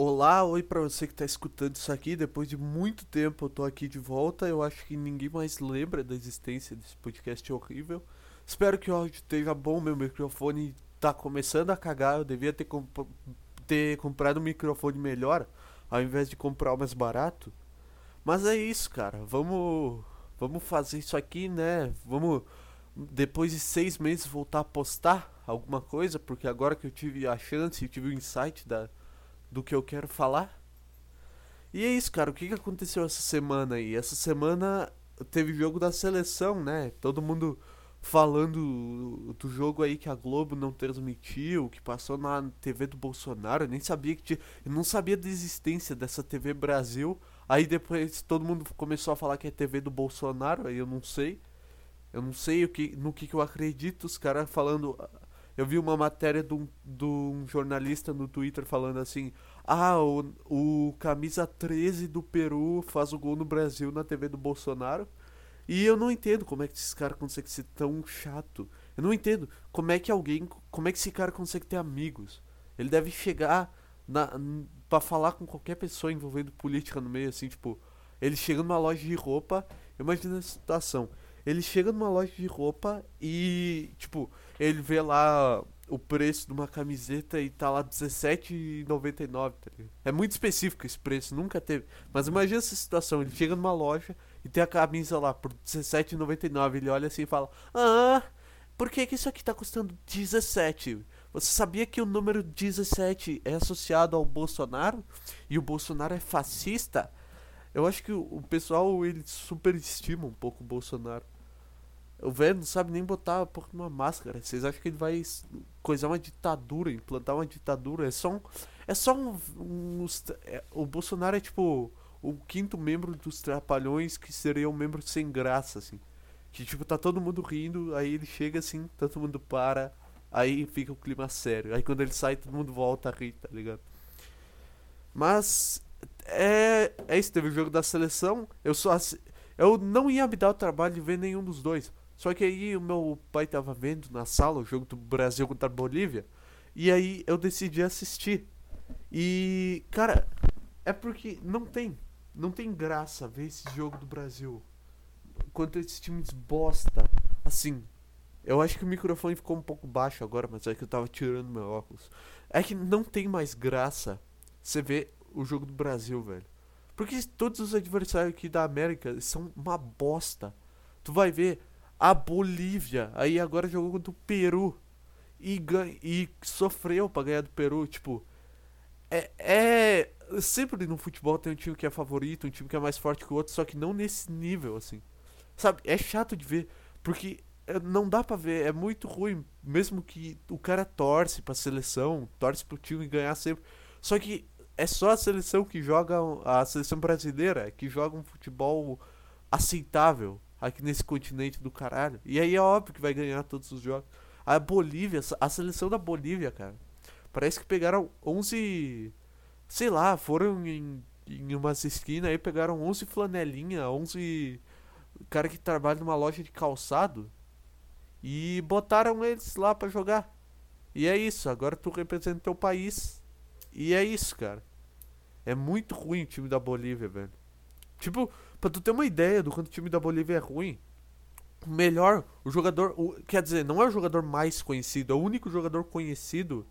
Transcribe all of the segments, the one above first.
Olá, oi pra você que tá escutando isso aqui. Depois de muito tempo eu tô aqui de volta. Eu acho que ninguém mais lembra da existência desse podcast horrível. Espero que o áudio esteja bom. Meu microfone tá começando a cagar. Eu devia ter, comp ter comprado um microfone melhor ao invés de comprar o mais barato. Mas é isso, cara. Vamos, vamos fazer isso aqui, né? Vamos depois de seis meses voltar a postar alguma coisa, porque agora que eu tive a chance, eu tive o insight da, do que eu quero falar. E é isso, cara. O que, que aconteceu essa semana aí? Essa semana teve jogo da seleção, né? Todo mundo falando do jogo aí que a Globo não transmitiu, que passou na TV do Bolsonaro. Eu nem sabia que tinha. Eu não sabia da existência dessa TV Brasil. Aí depois todo mundo começou a falar que é TV do Bolsonaro, aí eu não sei. Eu não sei o que, no que, que eu acredito. Os caras falando. Eu vi uma matéria de um, de um jornalista no Twitter falando assim: Ah, o, o camisa 13 do Peru faz o gol no Brasil na TV do Bolsonaro. E eu não entendo como é que esse cara consegue ser tão chato. Eu não entendo como é que alguém. Como é que esse cara consegue ter amigos. Ele deve chegar na, para falar com qualquer pessoa envolvendo política no meio, assim, tipo. Ele chega numa loja de roupa. Imagina a situação ele chega numa loja de roupa e, tipo, ele vê lá o preço de uma camiseta e tá lá R$17,99, tá É muito específico esse preço, nunca teve. Mas imagina essa situação, ele chega numa loja e tem a camisa lá por R$17,99, ele olha assim e fala: "Ah, por que que isso aqui tá custando 17? Você sabia que o número 17 é associado ao Bolsonaro e o Bolsonaro é fascista?" Eu acho que o pessoal ele superestima um pouco o Bolsonaro. O velho não sabe nem botar porra numa máscara. Vocês acham que ele vai coisar uma ditadura, implantar uma ditadura? É só um. É só um. um é, o Bolsonaro é tipo o quinto membro dos Trapalhões que seria um membro sem graça, assim. Que tipo, tá todo mundo rindo, aí ele chega assim, todo mundo para, aí fica o clima sério. Aí quando ele sai, todo mundo volta a rir, tá ligado? Mas. É. É isso, teve o jogo da seleção. Eu só. Eu não ia me dar o trabalho de ver nenhum dos dois. Só que aí o meu pai tava vendo na sala o jogo do Brasil contra a Bolívia. E aí eu decidi assistir. E, cara, é porque não tem. Não tem graça ver esse jogo do Brasil. Quanto esses times bosta. Assim, eu acho que o microfone ficou um pouco baixo agora, mas é que eu tava tirando meu óculos. É que não tem mais graça você ver o jogo do Brasil, velho. Porque todos os adversários aqui da América são uma bosta. Tu vai ver, a Bolívia. Aí agora jogou contra o Peru. E, e sofreu pra ganhar do Peru. Tipo, é, é. Sempre no futebol tem um time que é favorito, um time que é mais forte que o outro, só que não nesse nível, assim. Sabe? É chato de ver. Porque é, não dá pra ver, é muito ruim. Mesmo que o cara torce pra seleção, torce pro time ganhar sempre. Só que é só a seleção que joga. A seleção brasileira que joga um futebol aceitável aqui nesse continente do caralho. E aí é óbvio que vai ganhar todos os jogos. A Bolívia, a seleção da Bolívia, cara. Parece que pegaram 11. Sei lá, foram em, em umas esquinas aí, pegaram 11 flanelinha, 11 cara que trabalha numa loja de calçado e botaram eles lá para jogar. E é isso, agora tu representa teu país. E é isso, cara. É muito ruim o time da Bolívia, velho. Tipo, Pra tu ter uma ideia do quanto o time da Bolívia é ruim, o melhor, o jogador. O, quer dizer, não é o jogador mais conhecido, é o único jogador conhecido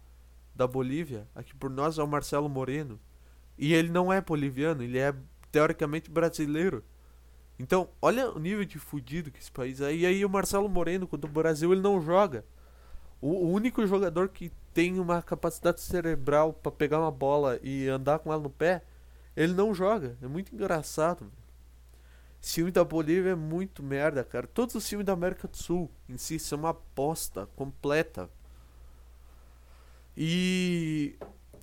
da Bolívia, aqui por nós, é o Marcelo Moreno. E ele não é boliviano, ele é teoricamente brasileiro. Então, olha o nível de fudido que esse país é. E aí o Marcelo Moreno, contra o Brasil, ele não joga. O, o único jogador que tem uma capacidade cerebral para pegar uma bola e andar com ela no pé, ele não joga. É muito engraçado. Esse filme da Bolívia é muito merda, cara. Todos os filmes da América do Sul em si são uma aposta completa. E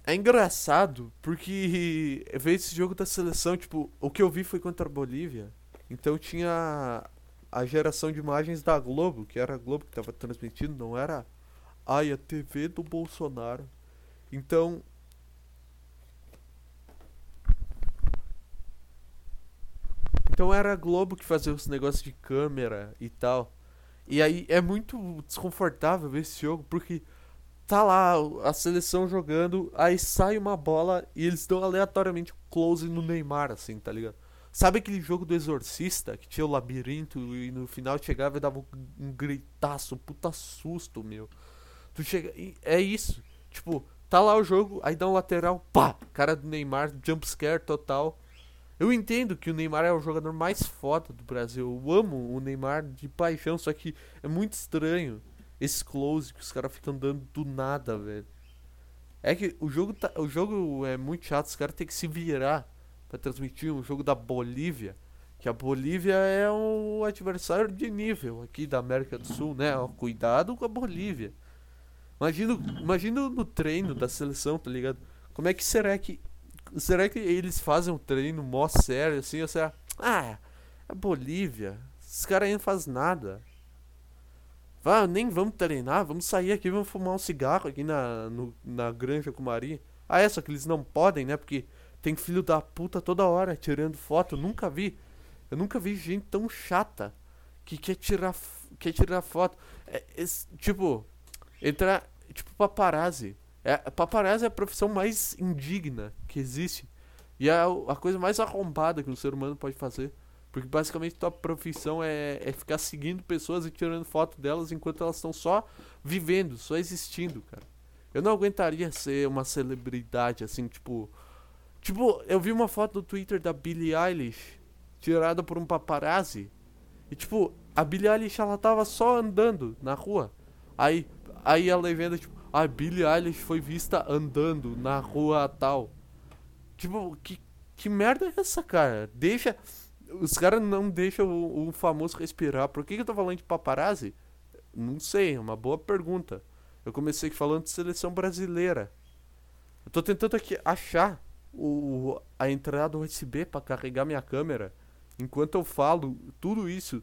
é engraçado porque ver esse jogo da seleção, tipo, o que eu vi foi contra a Bolívia. Então tinha a geração de imagens da Globo, que era a Globo que estava transmitindo, não era ai, a TV do Bolsonaro. Então Então era a Globo que fazia os negócios de câmera e tal. E aí é muito desconfortável ver esse jogo, porque tá lá a seleção jogando, aí sai uma bola e eles dão aleatoriamente close no Neymar, assim, tá ligado? Sabe aquele jogo do Exorcista, que tinha o labirinto e no final chegava e dava um gritaço, um puta susto, meu. Tu chega. É isso. Tipo, tá lá o jogo, aí dá um lateral, pá! Cara do Neymar, jumpscare total. Eu entendo que o Neymar é o jogador mais foda do Brasil. Eu amo o Neymar de paixão, só que é muito estranho esse close que os caras ficam dando do nada, velho. É que o jogo, tá, o jogo é muito chato, os caras têm que se virar para transmitir um jogo da Bolívia. Que a Bolívia é um adversário de nível aqui da América do Sul, né? Cuidado com a Bolívia. Imagina no treino da seleção, tá ligado? Como é que será que. Será que eles fazem um treino mó sério assim? Ou será. Ah, a Bolívia. Esses caras aí não fazem nada. Vá, nem vamos treinar, vamos sair aqui, vamos fumar um cigarro aqui na, no, na granja com o Mari. Ah, é, só que eles não podem, né? Porque tem filho da puta toda hora tirando foto. Eu nunca vi. Eu nunca vi gente tão chata que quer tirar, quer tirar foto. É, é, tipo, entrar. Tipo, paparazzi. É, paparazzi é a profissão mais indigna que existe. E é a, coisa mais arrombada que um ser humano pode fazer. Porque basicamente tua profissão é, é ficar seguindo pessoas e tirando foto delas enquanto elas estão só vivendo, só existindo, cara. Eu não aguentaria ser uma celebridade assim, tipo. Tipo, eu vi uma foto no Twitter da Billie Eilish tirada por um paparazzi. E tipo, a Billie Eilish ela tava só andando na rua. Aí, aí a legenda, tipo, a Billie Eilish foi vista andando na rua tal. Tipo, que, que merda é essa, cara? Deixa os caras não deixam o, o, famoso respirar. Por que, que eu tô falando de paparazzi? Não sei, é uma boa pergunta. Eu comecei falando de seleção brasileira. Eu tô tentando aqui achar o, a entrada USB para carregar minha câmera. Enquanto eu falo tudo isso.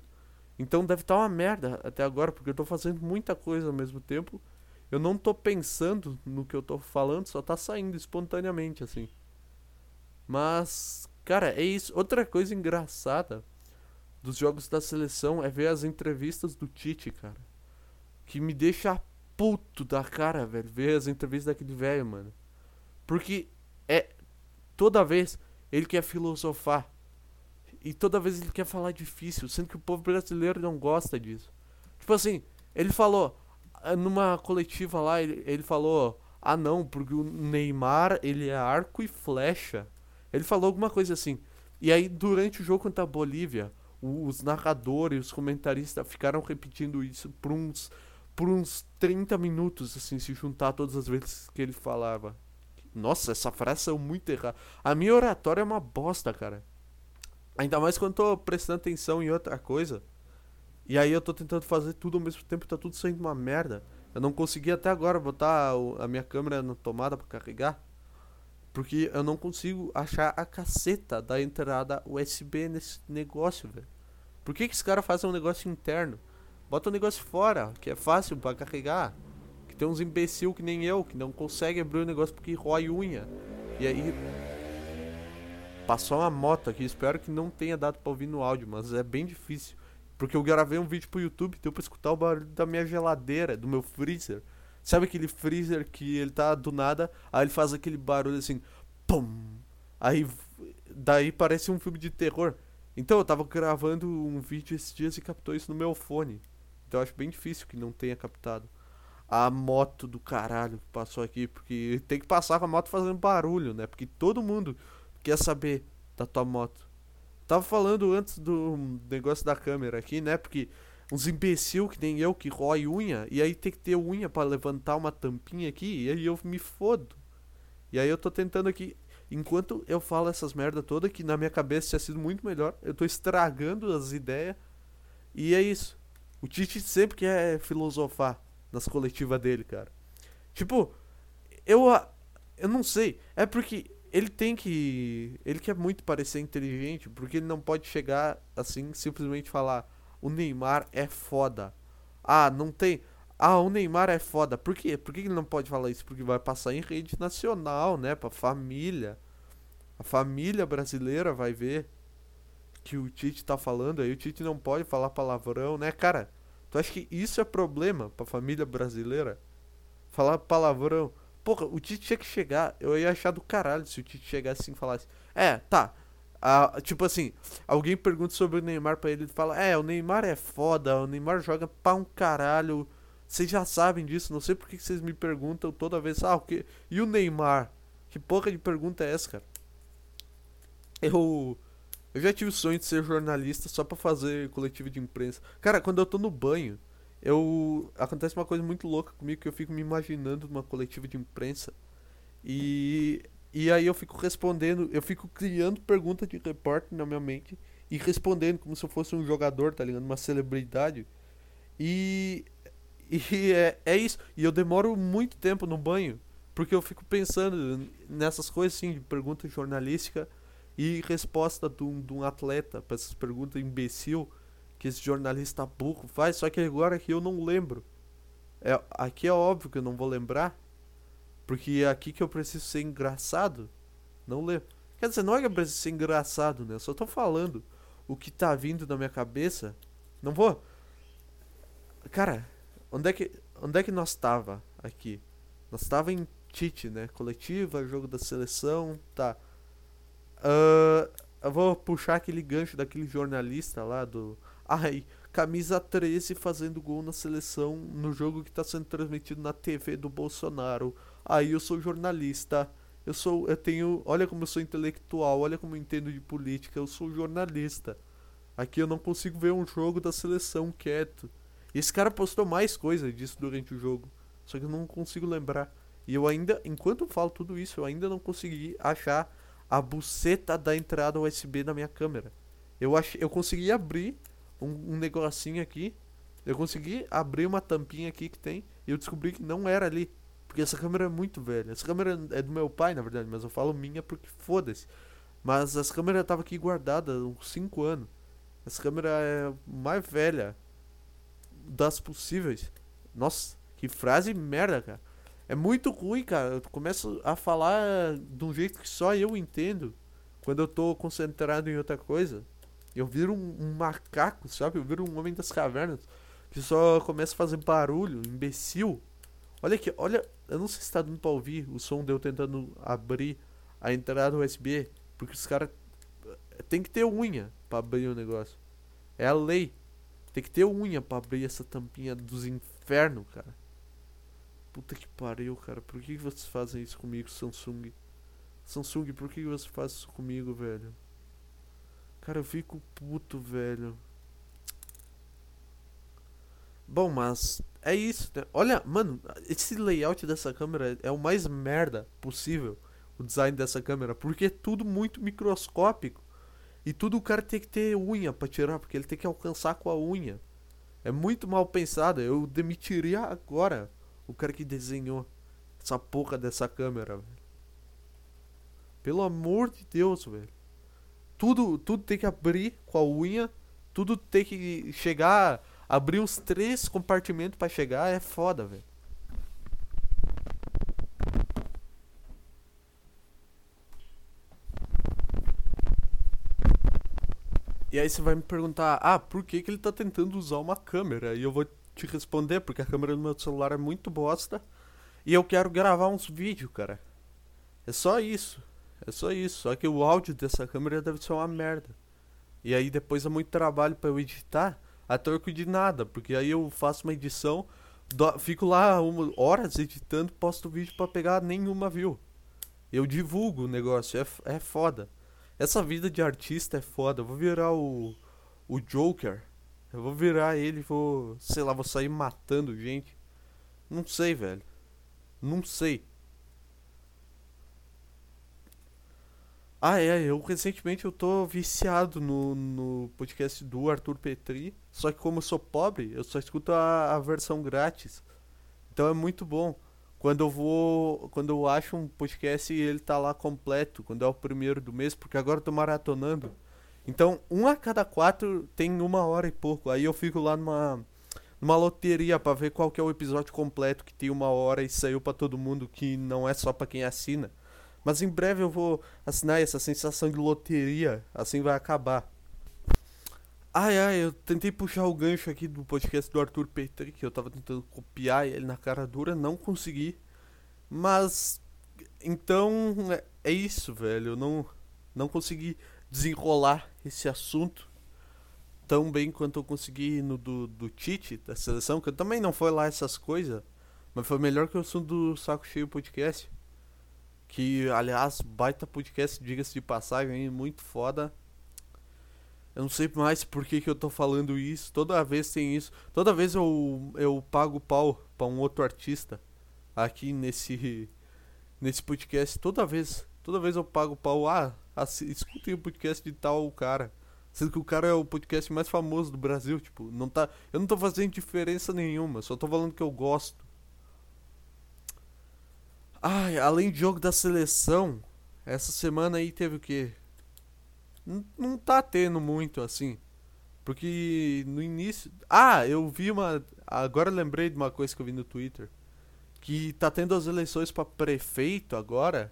Então deve estar tá uma merda até agora, porque eu tô fazendo muita coisa ao mesmo tempo. Eu não tô pensando no que eu tô falando, só tá saindo espontaneamente assim. Mas Cara, é isso. Outra coisa engraçada dos jogos da seleção é ver as entrevistas do Tite, cara. Que me deixa puto da cara, velho. Ver as entrevistas daquele velho, mano. Porque é. Toda vez ele quer filosofar. E toda vez ele quer falar difícil. Sendo que o povo brasileiro não gosta disso. Tipo assim, ele falou. Ah, numa coletiva lá, ele, ele falou. Ah não, porque o Neymar ele é arco e flecha. Ele falou alguma coisa assim. E aí, durante o jogo contra a Bolívia, os narradores, os comentaristas ficaram repetindo isso por uns, por uns 30 minutos, assim, se juntar todas as vezes que ele falava. Nossa, essa frase é muito errada. A minha oratória é uma bosta, cara. Ainda mais quando eu tô prestando atenção em outra coisa. E aí eu tô tentando fazer tudo ao mesmo tempo tá tudo saindo uma merda. Eu não consegui até agora botar a minha câmera na tomada para carregar. Porque eu não consigo achar a caceta da entrada USB nesse negócio, velho. Por que, que esse cara faz um negócio interno? Bota um negócio fora, que é fácil para carregar. Que tem uns imbecil que nem eu, que não consegue abrir o negócio porque rói unha. E aí. Passou uma moto aqui, espero que não tenha dado pra ouvir no áudio, mas é bem difícil. Porque eu gravei um vídeo pro YouTube, deu pra escutar o barulho da minha geladeira, do meu freezer. Sabe aquele freezer que ele tá do nada, aí ele faz aquele barulho assim, pum. Aí daí parece um filme de terror. Então eu tava gravando um vídeo esses dias e captou isso no meu fone. Então eu acho bem difícil que não tenha captado. A moto do caralho que passou aqui, porque tem que passar com a moto fazendo barulho, né? Porque todo mundo quer saber da tua moto. Tava falando antes do negócio da câmera aqui, né? Porque uns imbecil que nem eu que rói unha, e aí tem que ter unha para levantar uma tampinha aqui, e aí eu me fodo. E aí eu tô tentando aqui, enquanto eu falo essas merda toda, que na minha cabeça tinha sido muito melhor, eu tô estragando as ideias. E é isso. O Tite sempre quer filosofar nas coletivas dele, cara. Tipo, eu eu não sei, é porque ele tem que ele quer muito parecer inteligente, porque ele não pode chegar assim simplesmente falar o Neymar é foda. Ah, não tem. Ah, o Neymar é foda. Por quê? Por que ele não pode falar isso? Porque vai passar em rede nacional, né? Pra família. A família brasileira vai ver que o Tite tá falando. Aí o Tite não pode falar palavrão, né, cara? Tu acha que isso é problema pra família brasileira? falar palavrão. Porra, o Tite tinha que chegar. Eu ia achar do caralho se o Tite chegasse assim e falasse: É, tá. Ah, tipo assim, alguém pergunta sobre o Neymar pra ele e fala: É, o Neymar é foda, o Neymar joga pra um caralho. Vocês já sabem disso, não sei por que vocês me perguntam toda vez: Ah, o que? E o Neymar? Que porra de pergunta é essa, cara? Eu. Eu já tive o sonho de ser jornalista só pra fazer coletivo de imprensa. Cara, quando eu tô no banho, eu. Acontece uma coisa muito louca comigo que eu fico me imaginando numa coletiva de imprensa. E. E aí eu fico respondendo, eu fico criando perguntas de repórter na minha mente e respondendo como se eu fosse um jogador, tá ligado? Uma celebridade. E. E é, é isso. E eu demoro muito tempo no banho. Porque eu fico pensando nessas coisas assim, de pergunta jornalística e resposta de um, de um atleta para essas perguntas imbecil que esse jornalista burro faz, só que agora aqui eu não lembro. É, aqui é óbvio que eu não vou lembrar, porque é aqui que eu preciso ser engraçado. Não lembro. Quer dizer, não é que eu preciso ser engraçado, né? Eu só tô falando o que tá vindo na minha cabeça. Não vou. Cara, onde é que, onde é que nós tava aqui? Nós tava em Tite, né? Coletiva, jogo da seleção, tá. Uh, eu vou puxar aquele gancho daquele jornalista lá do. Ai, camisa 13 fazendo gol na seleção no jogo que está sendo transmitido na TV do Bolsonaro. Aí eu sou jornalista. Eu sou. Eu tenho. Olha como eu sou intelectual, olha como eu entendo de política. Eu sou jornalista. Aqui eu não consigo ver um jogo da seleção quieto. Esse cara postou mais coisa disso durante o jogo. Só que eu não consigo lembrar. E eu ainda, enquanto eu falo tudo isso, eu ainda não consegui achar a buceta da entrada USB da minha câmera. Eu, ach, eu consegui abrir um, um negocinho aqui. Eu consegui abrir uma tampinha aqui que tem. E eu descobri que não era ali. Porque essa câmera é muito velha. Essa câmera é do meu pai, na verdade, mas eu falo minha porque foda-se. Mas essa câmera tava aqui guardada há uns 5 anos. Essa câmera é mais velha das possíveis. Nossa, que frase merda, cara. É muito ruim, cara. Eu começo a falar de um jeito que só eu entendo. Quando eu tô concentrado em outra coisa. Eu viro um, um macaco, sabe? Eu viro um homem das cavernas. Que só começa a fazer barulho, imbecil. Olha aqui, olha. Eu não sei se tá dando pra ouvir o som de eu tentando abrir a entrada USB. Porque os caras. Tem que ter unha pra abrir o negócio. É a lei. Tem que ter unha pra abrir essa tampinha dos infernos, cara. Puta que pariu, cara. Por que vocês fazem isso comigo, Samsung? Samsung, por que você faz isso comigo, velho? Cara, eu fico puto, velho. Bom, mas é isso. Né? Olha, mano, esse layout dessa câmera é o mais merda possível. O design dessa câmera. Porque é tudo muito microscópico. E tudo o cara tem que ter unha pra tirar. Porque ele tem que alcançar com a unha. É muito mal pensado. Eu demitiria agora o cara que desenhou essa porra dessa câmera, velho. Pelo amor de Deus, velho. Tudo, tudo tem que abrir com a unha. Tudo tem que chegar. Abrir os três compartimentos para chegar é foda, velho. E aí você vai me perguntar, ah, por que, que ele tá tentando usar uma câmera? E eu vou te responder, porque a câmera do meu celular é muito bosta. E eu quero gravar uns vídeos, cara. É só isso. É só isso. Só que o áudio dessa câmera deve ser uma merda. E aí depois é muito trabalho para eu editar a troco de nada. Porque aí eu faço uma edição, do, fico lá uma, horas editando, posto vídeo para pegar nenhuma view. Eu divulgo o negócio, é, é foda. Essa vida de artista é foda. Eu vou virar o, o Joker eu vou virar ele vou, sei lá, vou sair matando gente. Não sei, velho. Não sei. Ah, é, eu recentemente eu tô viciado no, no podcast do Arthur Petri. Só que como eu sou pobre, eu só escuto a, a versão grátis. Então é muito bom. Quando eu vou. Quando eu acho um podcast e ele tá lá completo, quando é o primeiro do mês, porque agora eu tô maratonando. Então, um a cada quatro tem uma hora e pouco. Aí eu fico lá numa, numa loteria para ver qual que é o episódio completo que tem uma hora e saiu para todo mundo, que não é só para quem assina. Mas em breve eu vou assinar essa sensação de loteria, assim vai acabar. Ai, ai, eu tentei puxar o gancho aqui do podcast do Arthur Petri, que eu tava tentando copiar ele na cara dura, não consegui. Mas. Então. É, é isso, velho. Eu não, não consegui desenrolar esse assunto tão bem quanto eu consegui no do, do Tite, da seleção, que também não foi lá essas coisas, mas foi melhor que o assunto do Saco Cheio Podcast. Que, aliás, baita podcast, diga-se de passagem, muito foda. Eu não sei mais por que, que eu tô falando isso. Toda vez tem isso. Toda vez eu, eu pago pau pra um outro artista aqui nesse, nesse podcast. Toda vez. Toda vez eu pago pau. Ah, escutem o podcast de tal cara. Sendo que o cara é o podcast mais famoso do Brasil, tipo, não tá. Eu não tô fazendo diferença nenhuma, só tô falando que eu gosto. Ai, além de jogo da seleção, essa semana aí teve o quê? Não, tá tendo muito assim. Porque no início. Ah, eu vi uma. Agora lembrei de uma coisa que eu vi no Twitter. Que tá tendo as eleições para prefeito agora.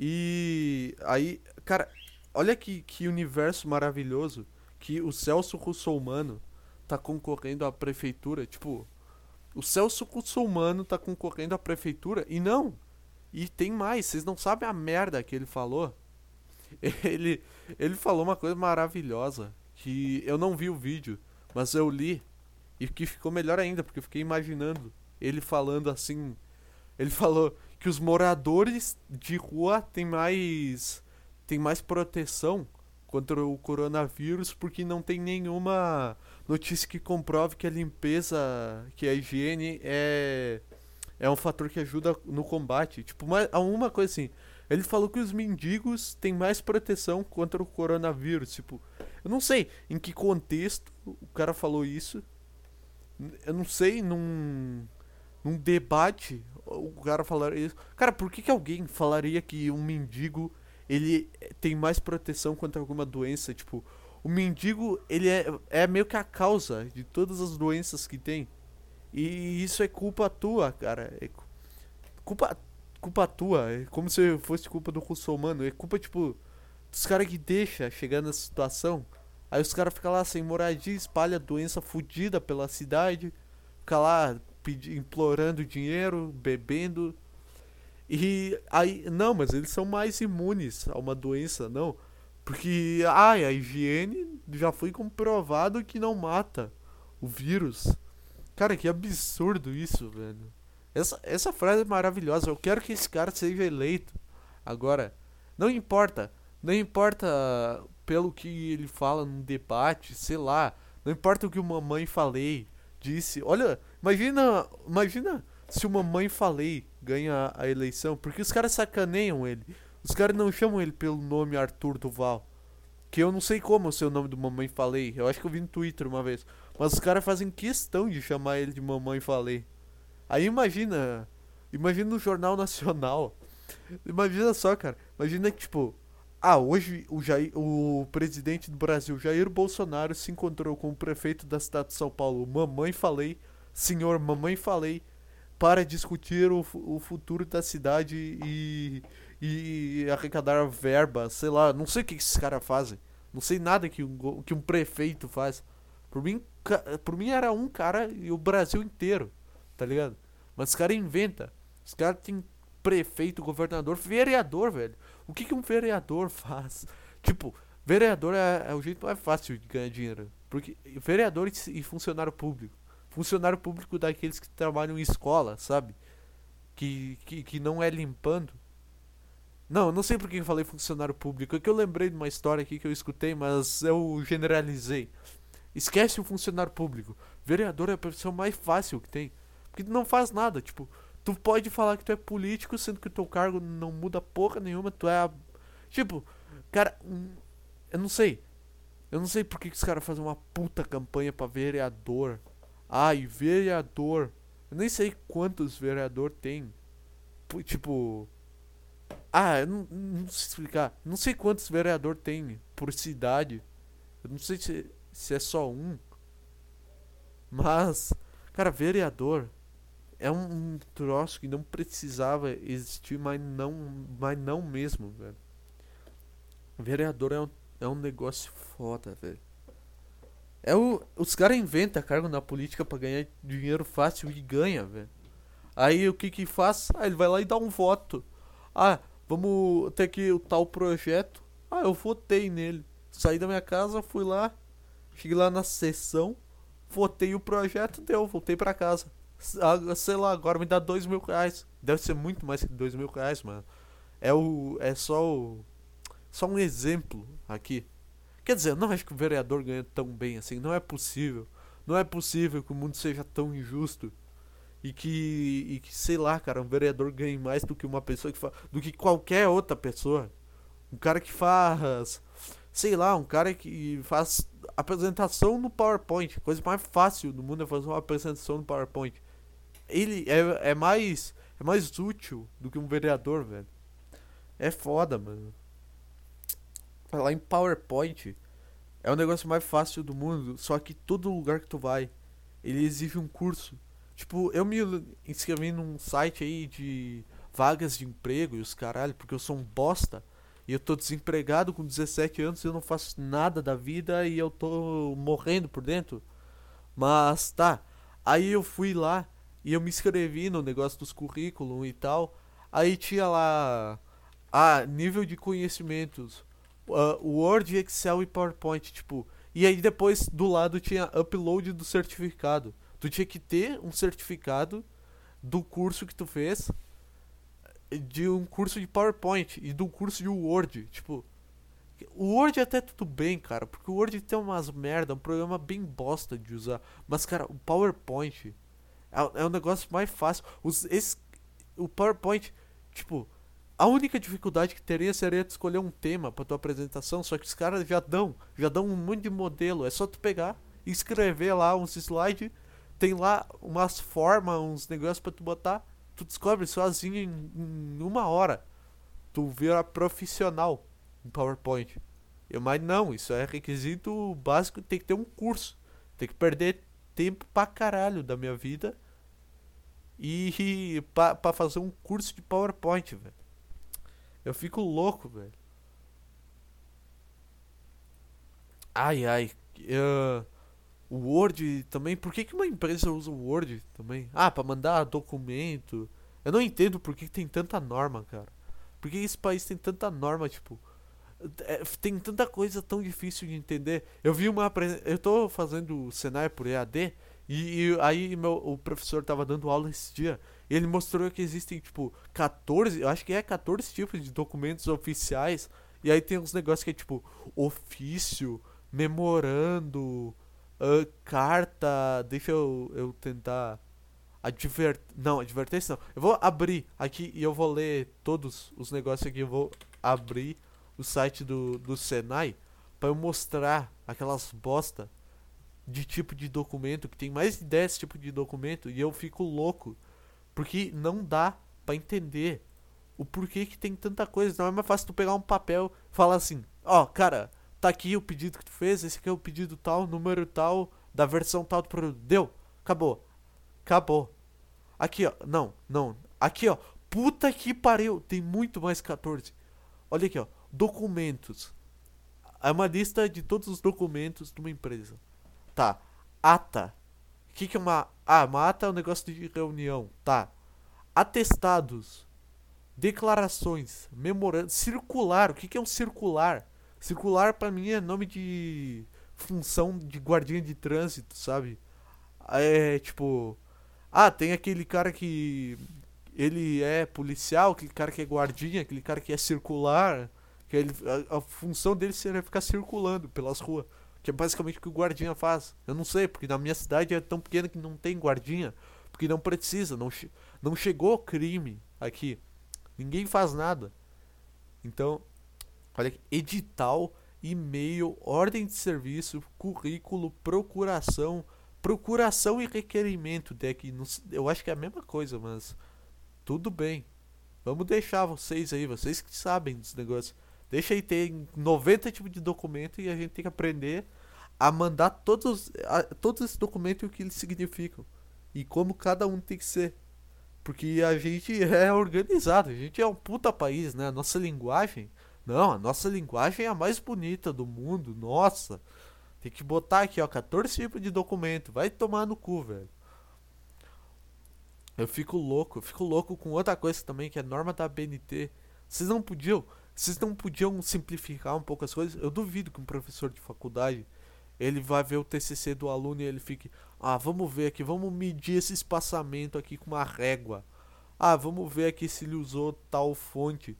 E aí, cara, Olha que, que universo maravilhoso que o Celso Russomano tá concorrendo à prefeitura. Tipo, o Celso Russomano tá concorrendo à prefeitura e não. E tem mais, vocês não sabem a merda que ele falou. Ele, ele falou uma coisa maravilhosa que eu não vi o vídeo, mas eu li e que ficou melhor ainda porque eu fiquei imaginando ele falando assim. Ele falou que os moradores de rua têm mais tem mais proteção contra o coronavírus porque não tem nenhuma notícia que comprove que a limpeza, que a higiene é é um fator que ajuda no combate. Tipo, uma, uma coisa assim. Ele falou que os mendigos têm mais proteção contra o coronavírus. Tipo, eu não sei em que contexto o cara falou isso. Eu não sei num, num debate o cara falaria isso. Cara, por que, que alguém falaria que um mendigo ele tem mais proteção contra alguma doença. Tipo, o mendigo, ele é, é meio que a causa de todas as doenças que tem. E isso é culpa tua, cara. É culpa, culpa tua. É como se fosse culpa do humano É culpa, tipo, dos caras que deixa chegar nessa situação. Aí os caras ficam lá sem moradia, espalha doença fodida pela cidade. Fica lá pedi, implorando dinheiro, bebendo. E aí, não, mas eles são mais imunes a uma doença, não. Porque, ai, a higiene já foi comprovado que não mata o vírus. Cara, que absurdo isso, velho. Essa, essa frase é maravilhosa. Eu quero que esse cara seja eleito. Agora, não importa. Não importa pelo que ele fala num debate, sei lá. Não importa o que o mamãe falei, disse. Olha, imagina, imagina se o mamãe falei ganha a eleição, porque os caras sacaneiam ele. Os caras não chamam ele pelo nome Arthur Duval. Que eu não sei como é o seu nome do Mamãe Falei. Eu acho que eu vi no Twitter uma vez. Mas os caras fazem questão de chamar ele de Mamãe Falei. Aí imagina. Imagina no Jornal Nacional. Imagina só, cara. Imagina que, tipo. Ah, hoje o, Jair, o presidente do Brasil, Jair Bolsonaro, se encontrou com o prefeito da cidade de São Paulo, Mamãe Falei. Senhor Mamãe Falei para discutir o, o futuro da cidade e, e arrecadar verba, sei lá, não sei o que esses caras fazem. Não sei nada que um, que um prefeito faz. Por mim, por mim era um cara e o Brasil inteiro, tá ligado? Mas os caras inventam. Os caras têm prefeito, governador, vereador, velho. O que, que um vereador faz? Tipo, vereador é, é o jeito mais fácil de ganhar dinheiro. Porque vereador e funcionário público funcionário público daqueles que trabalham em escola, sabe? Que, que, que não é limpando. Não, não sei por que eu falei funcionário público. É que eu lembrei de uma história aqui que eu escutei, mas eu generalizei. Esquece o funcionário público. Vereador é a profissão mais fácil que tem. Porque tu não faz nada. Tipo, tu pode falar que tu é político, sendo que o teu cargo não muda porra nenhuma. Tu é. A... Tipo, cara, hum, eu não sei. Eu não sei por que, os caras fazem uma puta campanha pra vereador. Ai, vereador. Eu nem sei quantos vereador tem. Tipo. Ah, eu não, não sei explicar. Não sei quantos vereador tem por cidade. Eu não sei se, se é só um. Mas, cara, vereador é um, um troço que não precisava existir, mas não, mas não mesmo, velho. Vereador é um, é um negócio foda, velho. É o, os caras inventam cargo na política para ganhar dinheiro fácil e ganha, velho. Aí o que que faz? Ah, ele vai lá e dá um voto. Ah, vamos ter aqui o tal projeto. Ah, eu votei nele. Saí da minha casa, fui lá, cheguei lá na sessão, votei o projeto, deu, voltei pra casa. Ah, sei lá, agora me dá dois mil reais. Deve ser muito mais que dois mil reais, mano. É o. É só o. Só um exemplo aqui. Quer dizer, não acho que o vereador ganha tão bem assim. Não é possível. Não é possível que o mundo seja tão injusto. E que, e que sei lá, cara, um vereador ganhe mais do que uma pessoa que faz. do que qualquer outra pessoa. Um cara que faz. Sei lá, um cara que faz apresentação no PowerPoint. Coisa mais fácil do mundo é fazer uma apresentação no PowerPoint. Ele é, é mais. É mais útil do que um vereador, velho. É foda, mano. Falar em PowerPoint é o negócio mais fácil do mundo, só que todo lugar que tu vai, ele exige um curso. Tipo, eu me inscrevi num site aí de vagas de emprego e os caralho, porque eu sou um bosta. E eu tô desempregado com 17 anos, eu não faço nada da vida e eu tô morrendo por dentro. Mas tá. Aí eu fui lá e eu me inscrevi no negócio dos currículos e tal. Aí tinha lá ah, nível de conhecimentos. Uh, Word, Excel e PowerPoint, tipo. E aí depois do lado tinha upload do certificado. Tu tinha que ter um certificado do curso que tu fez, de um curso de PowerPoint e do curso de Word, tipo. O Word é até tudo bem, cara, porque o Word tem umas merda, um programa bem bosta de usar. Mas, cara, o PowerPoint é, é um negócio mais fácil. Os, esse, o PowerPoint, tipo, a única dificuldade que teria seria tu escolher um tema para tua apresentação, só que os caras já dão, já dão um monte de modelo, é só tu pegar escrever lá uns slides, tem lá umas formas, uns negócios para tu botar, tu descobre sozinho em, em, uma hora. Tu vira profissional em PowerPoint. Eu, mas não, isso é requisito básico, tem que ter um curso. Tem que perder tempo pra caralho da minha vida e pra, pra fazer um curso de PowerPoint, velho. Eu fico louco, velho. Ai, ai. Uh, o Word também. Por que, que uma empresa usa o Word também? Ah, pra mandar documento. Eu não entendo por que, que tem tanta norma, cara. Por que esse país tem tanta norma, tipo. É, tem tanta coisa tão difícil de entender. Eu vi uma. Eu tô fazendo o Senai por EAD. E, e aí meu, o professor tava dando aula esse dia. E ele mostrou que existem, tipo, 14, eu acho que é 14 tipos de documentos oficiais. E aí tem uns negócios que é tipo ofício, memorando, uh, carta. Deixa eu, eu tentar. Advert... Não, advertência não. Eu vou abrir aqui e eu vou ler todos os negócios aqui. Eu vou abrir o site do, do Senai para eu mostrar aquelas bosta de tipo de documento, que tem mais de 10 tipos de documento, e eu fico louco porque não dá para entender o porquê que tem tanta coisa. Não é mais fácil tu pegar um papel e falar assim: Ó, oh, cara, tá aqui o pedido que tu fez, esse aqui é o pedido tal, número tal, da versão tal do produto. Deu, acabou. Acabou. Aqui, ó. Não, não. Aqui, ó. Puta que pariu. Tem muito mais 14. Olha aqui, ó. Documentos. É uma lista de todos os documentos de uma empresa. Tá. Ata que, que é uma. Ah, uma ata é um negócio de reunião. Tá. Atestados. Declarações. Memorando. Circular. O que, que é um circular? Circular para mim é nome de função de guardinha de trânsito, sabe? É tipo. Ah, tem aquele cara que. Ele é policial, aquele cara que é guardinha, aquele cara que é circular. Que ele, a, a função dele seria ficar circulando pelas ruas. Que é basicamente o que o guardinha faz. Eu não sei, porque na minha cidade é tão pequena que não tem guardinha. Porque não precisa, não, não chegou crime aqui. Ninguém faz nada. Então, olha aqui, edital, e-mail, ordem de serviço, currículo, procuração, procuração e requerimento. Deck, eu acho que é a mesma coisa, mas tudo bem. Vamos deixar vocês aí, vocês que sabem dos negócios. Deixa aí ter 90 tipos de documento e a gente tem que aprender a mandar todos, a, todos esses documentos e o que eles significam. E como cada um tem que ser. Porque a gente é organizado, a gente é um puta país, né? A nossa linguagem. Não, a nossa linguagem é a mais bonita do mundo, nossa. Tem que botar aqui, ó, 14 tipos de documento. Vai tomar no cu, velho. Eu fico louco, eu fico louco com outra coisa também, que é a norma da BNT. Vocês não podiam, vocês não podiam simplificar um pouco as coisas? Eu duvido que um professor de faculdade, ele vai ver o TCC do aluno e ele fique, ah, vamos ver aqui, vamos medir esse espaçamento aqui com uma régua. Ah, vamos ver aqui se ele usou tal fonte.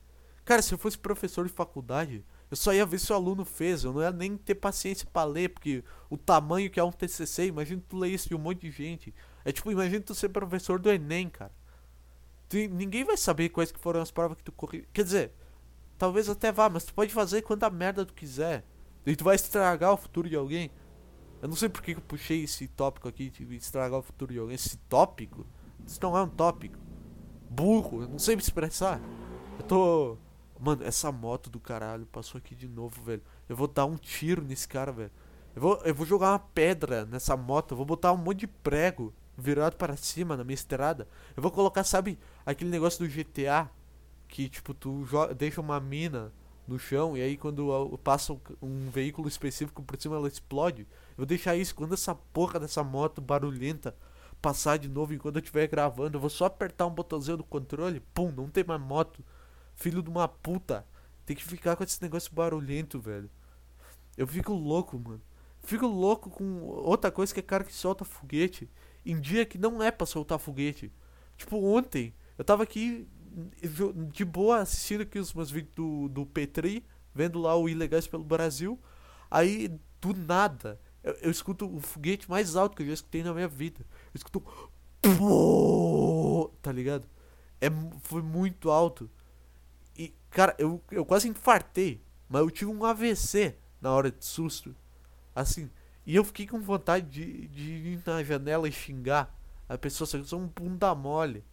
Cara, se eu fosse professor de faculdade, eu só ia ver se o aluno fez, eu não ia nem ter paciência para ler, porque o tamanho que é um TCC, imagina tu ler isso de um monte de gente. É tipo, imagina tu ser professor do Enem, cara. Tu, ninguém vai saber quais que foram as provas que tu correu. Quer dizer, talvez até vá, mas tu pode fazer quanta merda tu quiser. E tu vai estragar o futuro de alguém. Eu não sei por que eu puxei esse tópico aqui de estragar o futuro de alguém. Esse tópico? Isso não é um tópico. Burro, eu não sei me expressar. Eu tô Mano, essa moto do caralho passou aqui de novo, velho. Eu vou dar um tiro nesse cara, velho. Eu vou, eu vou jogar uma pedra nessa moto. Eu vou botar um monte de prego virado para cima na minha estrada. Eu vou colocar, sabe, aquele negócio do GTA. Que, tipo, tu deixa uma mina no chão e aí quando passa um veículo específico por cima ela explode. Eu vou deixar isso quando essa porra dessa moto barulhenta passar de novo enquanto eu estiver gravando. Eu vou só apertar um botãozinho do controle, pum, não tem mais moto. Filho de uma puta. Tem que ficar com esse negócio barulhento, velho. Eu fico louco, mano. Fico louco com outra coisa que é cara que solta foguete. Em dia que não é pra soltar foguete. Tipo, ontem, eu tava aqui de boa assistindo aqui os meus vídeos do, do Petri, vendo lá o Ilegais pelo Brasil. Aí, do nada, eu, eu escuto o foguete mais alto que eu já escutei na minha vida. Eu escuto. Tá ligado? É, foi muito alto. E, cara, eu, eu quase infartei. Mas eu tive um AVC na hora de susto. Assim. E eu fiquei com vontade de, de ir na janela e xingar. A pessoa só que um bunda mole.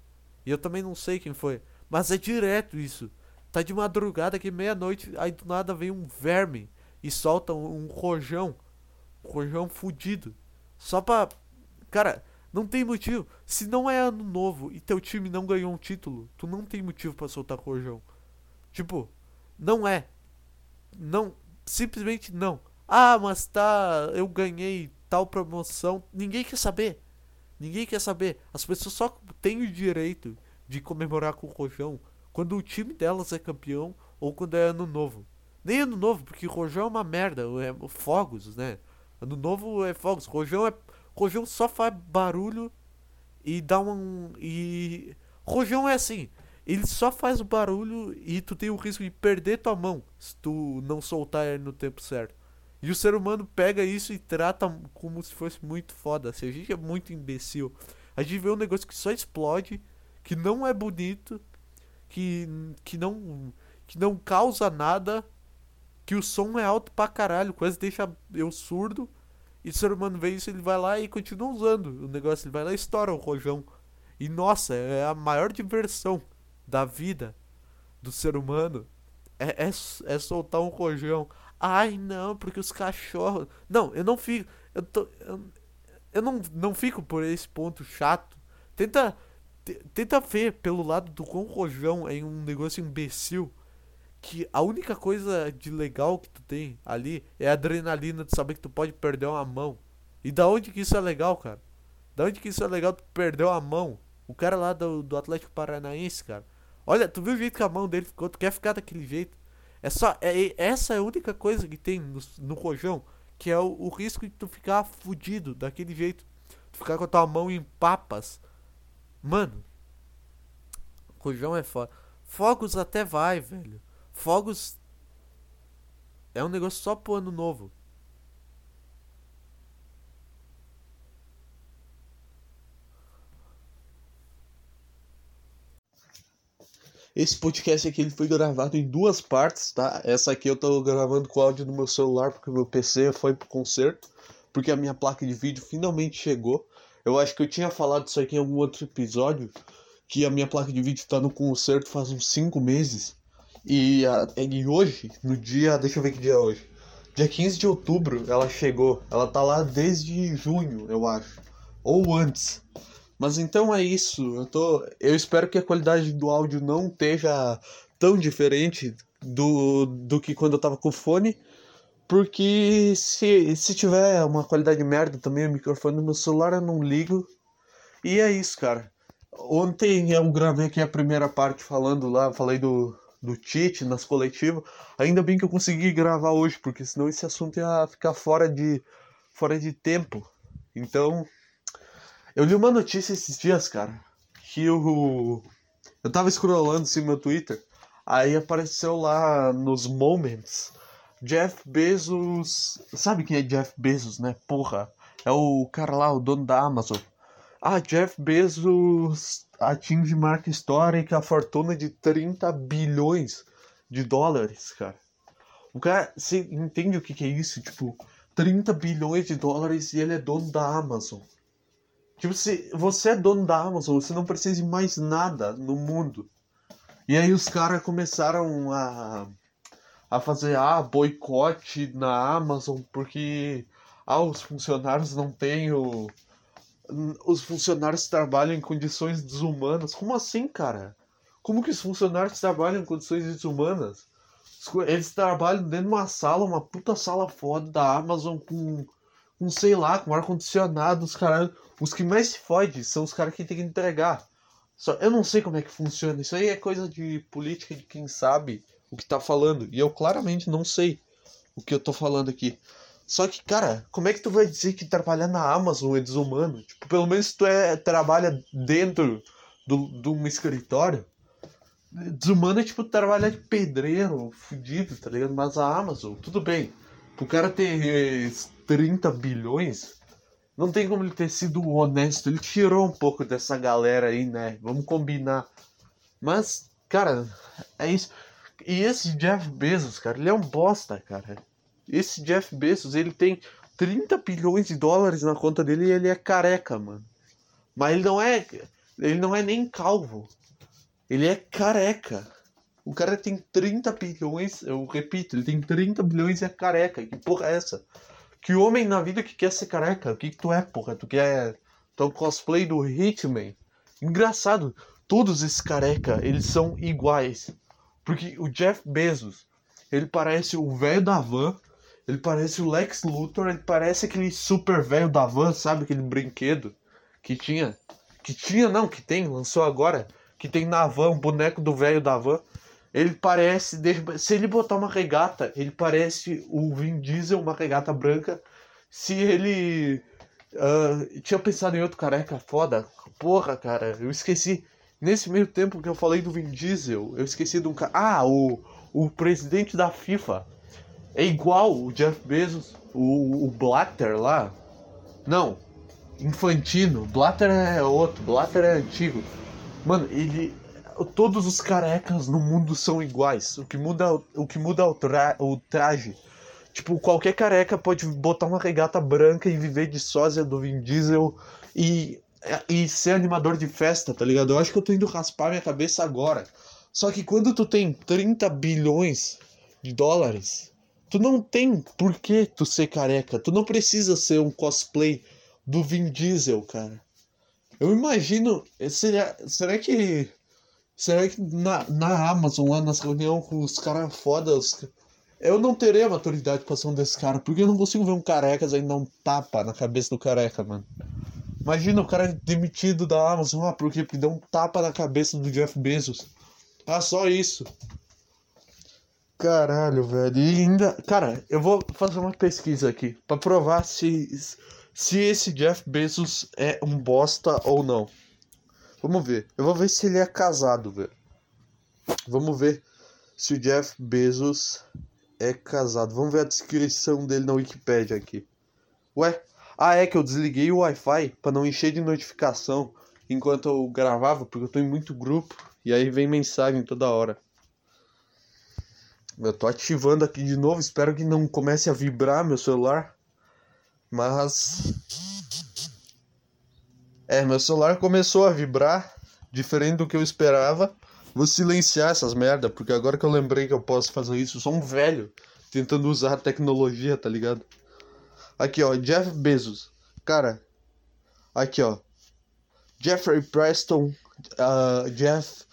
E eu também não sei quem foi. Mas é direto isso. Tá de madrugada aqui, meia-noite. Aí do nada vem um verme. E solta um, um rojão. Um rojão fudido. Só pra. Cara, não tem motivo. Se não é ano novo e teu time não ganhou um título, tu não tem motivo para soltar rojão. Tipo, não é. Não, simplesmente não. Ah, mas tá, eu ganhei tal promoção. Ninguém quer saber. Ninguém quer saber. As pessoas só têm o direito de comemorar com o Rojão quando o time delas é campeão ou quando é ano novo. Nem ano novo, porque Rojão é uma merda, é fogos, né? Ano novo é fogos. Rojão é Rojão só faz barulho e dá um e Rojão é assim, ele só faz barulho e tu tem o risco de perder tua mão se tu não soltar ele no tempo certo. E o ser humano pega isso e trata como se fosse muito foda. Assim, a gente é muito imbecil. A gente vê um negócio que só explode, que não é bonito, que, que não que não causa nada, que o som é alto pra caralho, quase deixa eu surdo. E o ser humano vê isso, ele vai lá e continua usando o negócio, ele vai lá e estoura o rojão. E nossa, é a maior diversão da vida do ser humano é, é, é soltar um rojão. Ai, não, porque os cachorros. Não, eu não fico. Eu, tô, eu, eu não, não fico por esse ponto chato. Tenta. Tenta ver pelo lado do quão rojão é um negócio imbecil. Que a única coisa de legal que tu tem ali é a adrenalina de saber que tu pode perder uma mão. E da onde que isso é legal, cara? Da onde que isso é legal tu perdeu a mão? O cara lá do, do Atlético Paranaense, cara. Olha, tu viu o jeito que a mão dele ficou? Tu quer ficar daquele jeito? É só. É, essa é a única coisa que tem no, no rojão. Que é o, o, risco de tu ficar fudido daquele jeito. Tu ficar com a tua mão em papas. Mano. Rojão é foda. Fogos até vai, velho. Fogos. É um negócio só pro ano novo. Esse podcast aqui ele foi gravado em duas partes, tá? Essa aqui eu tô gravando com áudio no meu celular porque meu PC foi pro concerto, porque a minha placa de vídeo finalmente chegou. Eu acho que eu tinha falado isso aqui em algum outro episódio, que a minha placa de vídeo tá no concerto faz uns 5 meses. E, a, e hoje, no dia. Deixa eu ver que dia é hoje. Dia 15 de outubro ela chegou. Ela tá lá desde junho, eu acho. Ou antes. Mas então é isso. Eu, tô, eu espero que a qualidade do áudio não esteja tão diferente do, do que quando eu tava com fone. Porque se, se tiver uma qualidade merda também o microfone do meu celular, eu não ligo. E é isso, cara. Ontem eu gravei aqui a primeira parte falando lá, falei do, do Tite nas coletivas. Ainda bem que eu consegui gravar hoje, porque senão esse assunto ia ficar fora de, fora de tempo. Então, eu li uma notícia esses dias, cara, que eu, eu tava scrollando assim meu Twitter, aí apareceu lá nos Moments Jeff Bezos. Sabe quem é Jeff Bezos, né? Porra. É o cara lá, o dono da Amazon. Ah, Jeff Bezos atinge marca histórica a fortuna de 30 bilhões de dólares, cara. O cara, você entende o que, que é isso? Tipo, 30 bilhões de dólares e ele é dono da Amazon. Tipo, se você é dono da Amazon, você não precisa de mais nada no mundo. E aí os caras começaram a a fazer ah, boicote na Amazon porque ah, os funcionários não têm o. Os funcionários trabalham em condições desumanas. Como assim, cara? Como que os funcionários trabalham em condições desumanas? Eles trabalham dentro de uma sala, uma puta sala foda da Amazon com, com sei lá, com ar-condicionado, os caras. Os que mais se fodem são os caras que tem que entregar. Só, eu não sei como é que funciona. Isso aí é coisa de política de quem sabe o que tá falando. E eu claramente não sei o que eu tô falando aqui. Só que, cara, como é que tu vai dizer que trabalhar na Amazon é desumano? Tipo, pelo menos tu é, trabalha dentro do, de um escritório. Desumano é tipo trabalhar de pedreiro, fudido, tá ligado? Mas a Amazon, tudo bem. O cara ter 30 bilhões, não tem como ele ter sido honesto. Ele tirou um pouco dessa galera aí, né? Vamos combinar. Mas, cara, é isso. E esse Jeff Bezos, cara, ele é um bosta, cara. Esse Jeff Bezos, ele tem 30 bilhões de dólares na conta dele e ele é careca, mano. Mas ele não é. Ele não é nem calvo. Ele é careca. O cara tem 30 bilhões, eu repito, ele tem 30 bilhões e é careca. Que porra é essa? Que homem na vida que quer ser careca? O que, que tu é, porra? Tu quer. Tu é um cosplay do Hitman? Engraçado, todos esses careca, eles são iguais. Porque o Jeff Bezos, ele parece o velho da van, ele parece o Lex Luthor, ele parece aquele super velho da van, sabe? Aquele brinquedo que tinha. Que tinha, não, que tem, lançou agora. Que tem na van, o boneco do velho da van. Ele parece. Se ele botar uma regata, ele parece o Vin Diesel, uma regata branca. Se ele. Uh, tinha pensado em outro careca foda. Porra, cara, eu esqueci. Nesse meio tempo que eu falei do Vin Diesel, eu esqueci de um cara. Ah, o, o presidente da FIFA. É igual o Jeff Bezos, o, o Blatter lá. Não, Infantino. Blatter é outro, Blatter é antigo. Mano, ele. Todos os carecas no mundo são iguais. O que muda, o que muda é o, tra, o traje. Tipo, qualquer careca pode botar uma regata branca e viver de sósia do Vin Diesel e e ser animador de festa, tá ligado? Eu acho que eu tô indo raspar minha cabeça agora. Só que quando tu tem 30 bilhões de dólares, tu não tem por que tu ser careca. Tu não precisa ser um cosplay do Vin Diesel, cara. Eu imagino. Será, será que. Será que na, na Amazon, lá nas reuniões com os caras fodas. Eu não terei a maturidade pra ser um desses caras. Porque eu não consigo ver um carecas aí dar um tapa na cabeça do careca, mano. Imagina o cara demitido da Amazon, ah, por quê? Porque deu um tapa na cabeça do Jeff Bezos. Ah, só isso. Caralho, velho. E ainda. Cara, eu vou fazer uma pesquisa aqui para provar se, se esse Jeff Bezos é um bosta ou não. Vamos ver. Eu vou ver se ele é casado, velho. Vamos ver se o Jeff Bezos é casado. Vamos ver a descrição dele na Wikipedia aqui. Ué, ah, é que eu desliguei o Wi-Fi para não encher de notificação enquanto eu gravava, porque eu tô em muito grupo e aí vem mensagem toda hora. Eu tô ativando aqui de novo, espero que não comece a vibrar meu celular. Mas É, meu celular começou a vibrar, diferente do que eu esperava. Vou silenciar essas merda, porque agora que eu lembrei que eu posso fazer isso, eu sou um velho tentando usar a tecnologia, tá ligado? Aqui, ó, Jeff Bezos. Cara, aqui, ó. Jeffrey Preston, uh, Jeff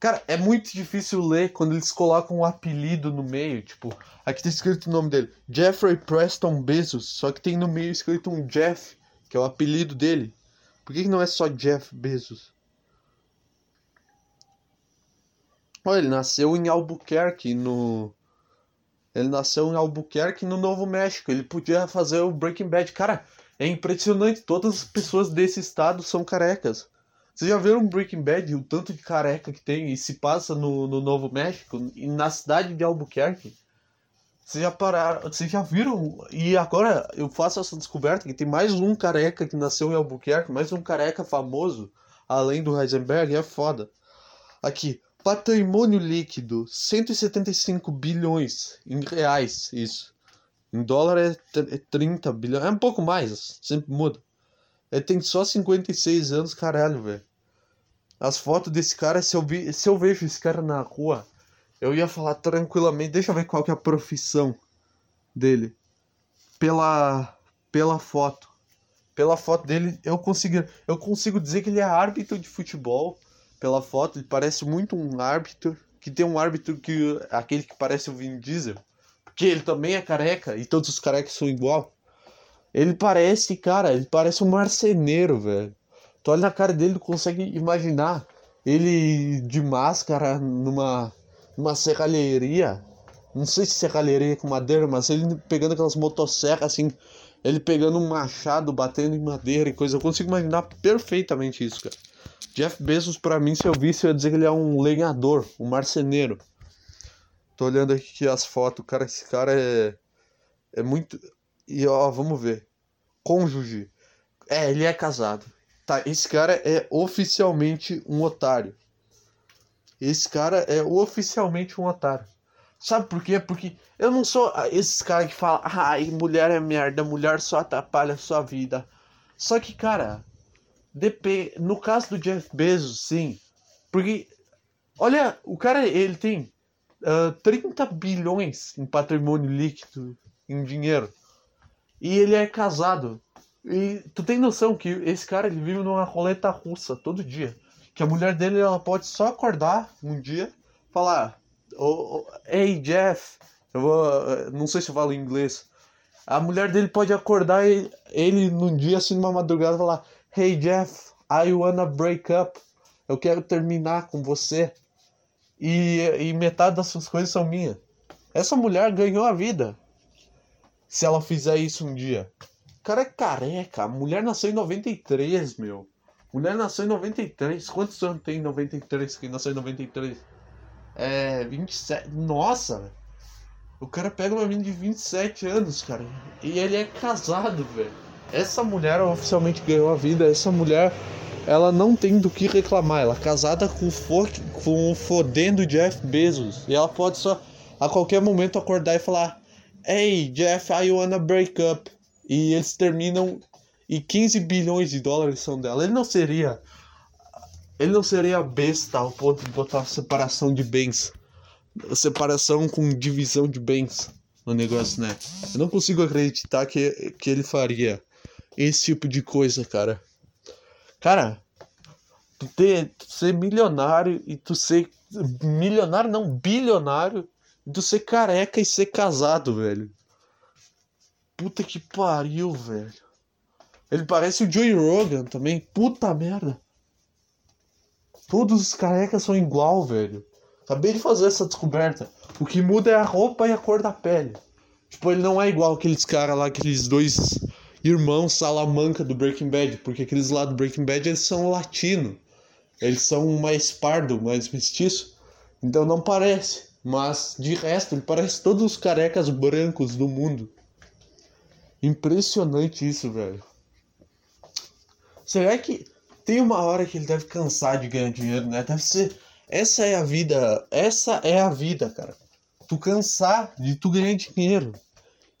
Cara, é muito difícil ler quando eles colocam um apelido no meio. Tipo, aqui tá escrito o nome dele: Jeffrey Preston Bezos. Só que tem no meio escrito um Jeff, que é o apelido dele. Por que, que não é só Jeff Bezos? Olha, ele nasceu em Albuquerque, no. Ele nasceu em Albuquerque, no Novo México. Ele podia fazer o Breaking Bad. Cara, é impressionante. Todas as pessoas desse estado são carecas. Vocês já viram Breaking Bad, o tanto de careca que tem e se passa no, no Novo México e na cidade de Albuquerque? Vocês já pararam, vocês já viram? E agora eu faço essa descoberta que tem mais um careca que nasceu em Albuquerque, mais um careca famoso, além do Heisenberg, é foda. Aqui, patrimônio líquido, 175 bilhões em reais, isso. Em dólar é, é 30 bilhões, é um pouco mais, sempre muda. Ele tem só 56 anos, caralho, velho. As fotos desse cara, se eu, vi, se eu vejo esse cara na rua, eu ia falar tranquilamente. Deixa eu ver qual que é a profissão dele. Pela, pela foto. Pela foto dele, eu consigo, eu consigo dizer que ele é árbitro de futebol. Pela foto, ele parece muito um árbitro. Que tem um árbitro que. aquele que parece o Vin Diesel. Porque ele também é careca e todos os carecas são igual. Ele parece, cara, ele parece um marceneiro, velho. Tu olha na cara dele, tu consegue imaginar ele de máscara numa, numa serralheria. Não sei se serralheria com madeira, mas ele pegando aquelas motosserras assim, ele pegando um machado, batendo em madeira e coisa. Eu consigo imaginar perfeitamente isso, cara. Jeff Bezos, pra mim, se eu visse, eu ia dizer que ele é um lenhador, um marceneiro. Tô olhando aqui as fotos, cara, esse cara é. É muito. E ó, vamos ver. Cônjuge. É, ele é casado. Tá, esse cara é oficialmente um otário. Esse cara é oficialmente um otário. Sabe por quê? Porque eu não sou esses caras que falam, ai, mulher é merda, mulher só atrapalha a sua vida. Só que, cara, depende. No caso do Jeff Bezos, sim. Porque, olha, o cara, ele tem uh, 30 bilhões em patrimônio líquido, em dinheiro. E ele é casado. E tu tem noção que esse cara ele vive numa roleta russa todo dia. Que a mulher dele ela pode só acordar um dia, falar: oh, oh, Hey Jeff, eu vou. Não sei se eu falo inglês. A mulher dele pode acordar ele, ele num dia assim numa madrugada falar: Hey Jeff, I wanna break up. Eu quero terminar com você. E, e metade das suas coisas são minhas. Essa mulher ganhou a vida se ela fizer isso um dia. O cara é careca. A mulher nasceu em 93, meu. Mulher nasceu em 93. Quantos anos tem em 93? Quem nasceu em 93? É. 27. Nossa, O cara pega uma menina de 27 anos, cara. E ele é casado, velho. Essa mulher oficialmente ganhou a vida. Essa mulher, ela não tem do que reclamar. Ela é casada com, fo com o fodendo Jeff Bezos. E ela pode só a qualquer momento acordar e falar: Hey, Jeff, I wanna break up. E eles terminam e 15 bilhões de dólares são dela. Ele não seria. Ele não seria besta ao ponto de botar separação de bens. Separação com divisão de bens no negócio, né? Eu não consigo acreditar que, que ele faria esse tipo de coisa, cara. Cara, tu, ter, tu ser milionário e tu ser. Milionário não, bilionário do ser careca e ser casado, velho. Puta que pariu, velho. Ele parece o Joey Rogan também. Puta merda. Todos os carecas são igual, velho. Acabei de fazer essa descoberta. O que muda é a roupa e a cor da pele. Tipo, ele não é igual aqueles caras lá, aqueles dois irmãos Salamanca do Breaking Bad. Porque aqueles lá do Breaking Bad, eles são latino. Eles são mais pardo, mais mestiço. Então não parece. Mas de resto, ele parece todos os carecas brancos do mundo. Impressionante isso, velho. Será que tem uma hora que ele deve cansar de ganhar dinheiro, né? Deve ser. Essa é a vida. Essa é a vida, cara. Tu cansar de tu ganhar dinheiro.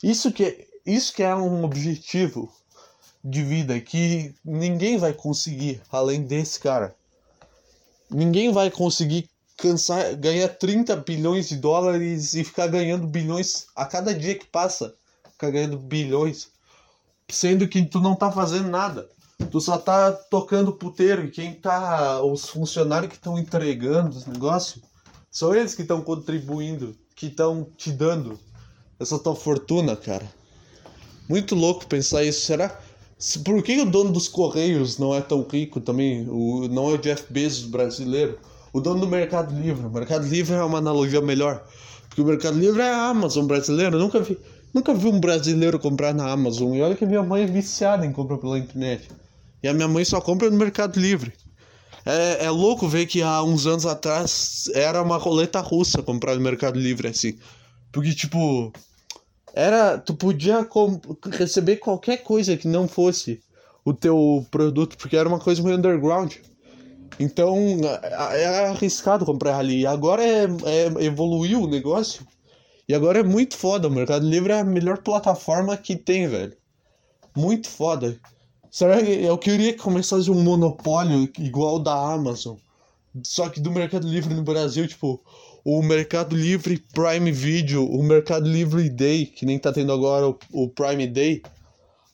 Isso que, isso que é um objetivo de vida que ninguém vai conseguir além desse cara. Ninguém vai conseguir cansar, ganhar 30 bilhões de dólares e ficar ganhando bilhões a cada dia que passa. Ficar ganhando bilhões. Sendo que tu não tá fazendo nada. Tu só tá tocando puteiro e quem tá. Os funcionários que estão entregando os negócios são eles que estão contribuindo, que estão te dando essa tua fortuna, cara. Muito louco pensar isso. Será? Por que o dono dos Correios não é tão rico também? O, não é o Jeff Bezos brasileiro? O dono do Mercado Livre. O Mercado Livre é uma analogia melhor. Porque o Mercado Livre é a Amazon brasileira. Eu nunca vi, nunca vi um brasileiro comprar na Amazon. E olha que minha mãe é viciada em comprar pela internet. E a minha mãe só compra no Mercado Livre. É, é louco ver que há uns anos atrás era uma roleta russa comprar no Mercado Livre assim. Porque, tipo, era. Tu podia receber qualquer coisa que não fosse o teu produto, porque era uma coisa meio underground. Então era arriscado comprar ali. Agora é, é, evoluiu o negócio. E agora é muito foda. O Mercado Livre é a melhor plataforma que tem, velho. Muito foda. Será que eu queria que começasse um monopólio igual da Amazon? Só que do Mercado Livre no Brasil, tipo, o Mercado Livre Prime Video, o Mercado Livre Day, que nem tá tendo agora o, o Prime Day.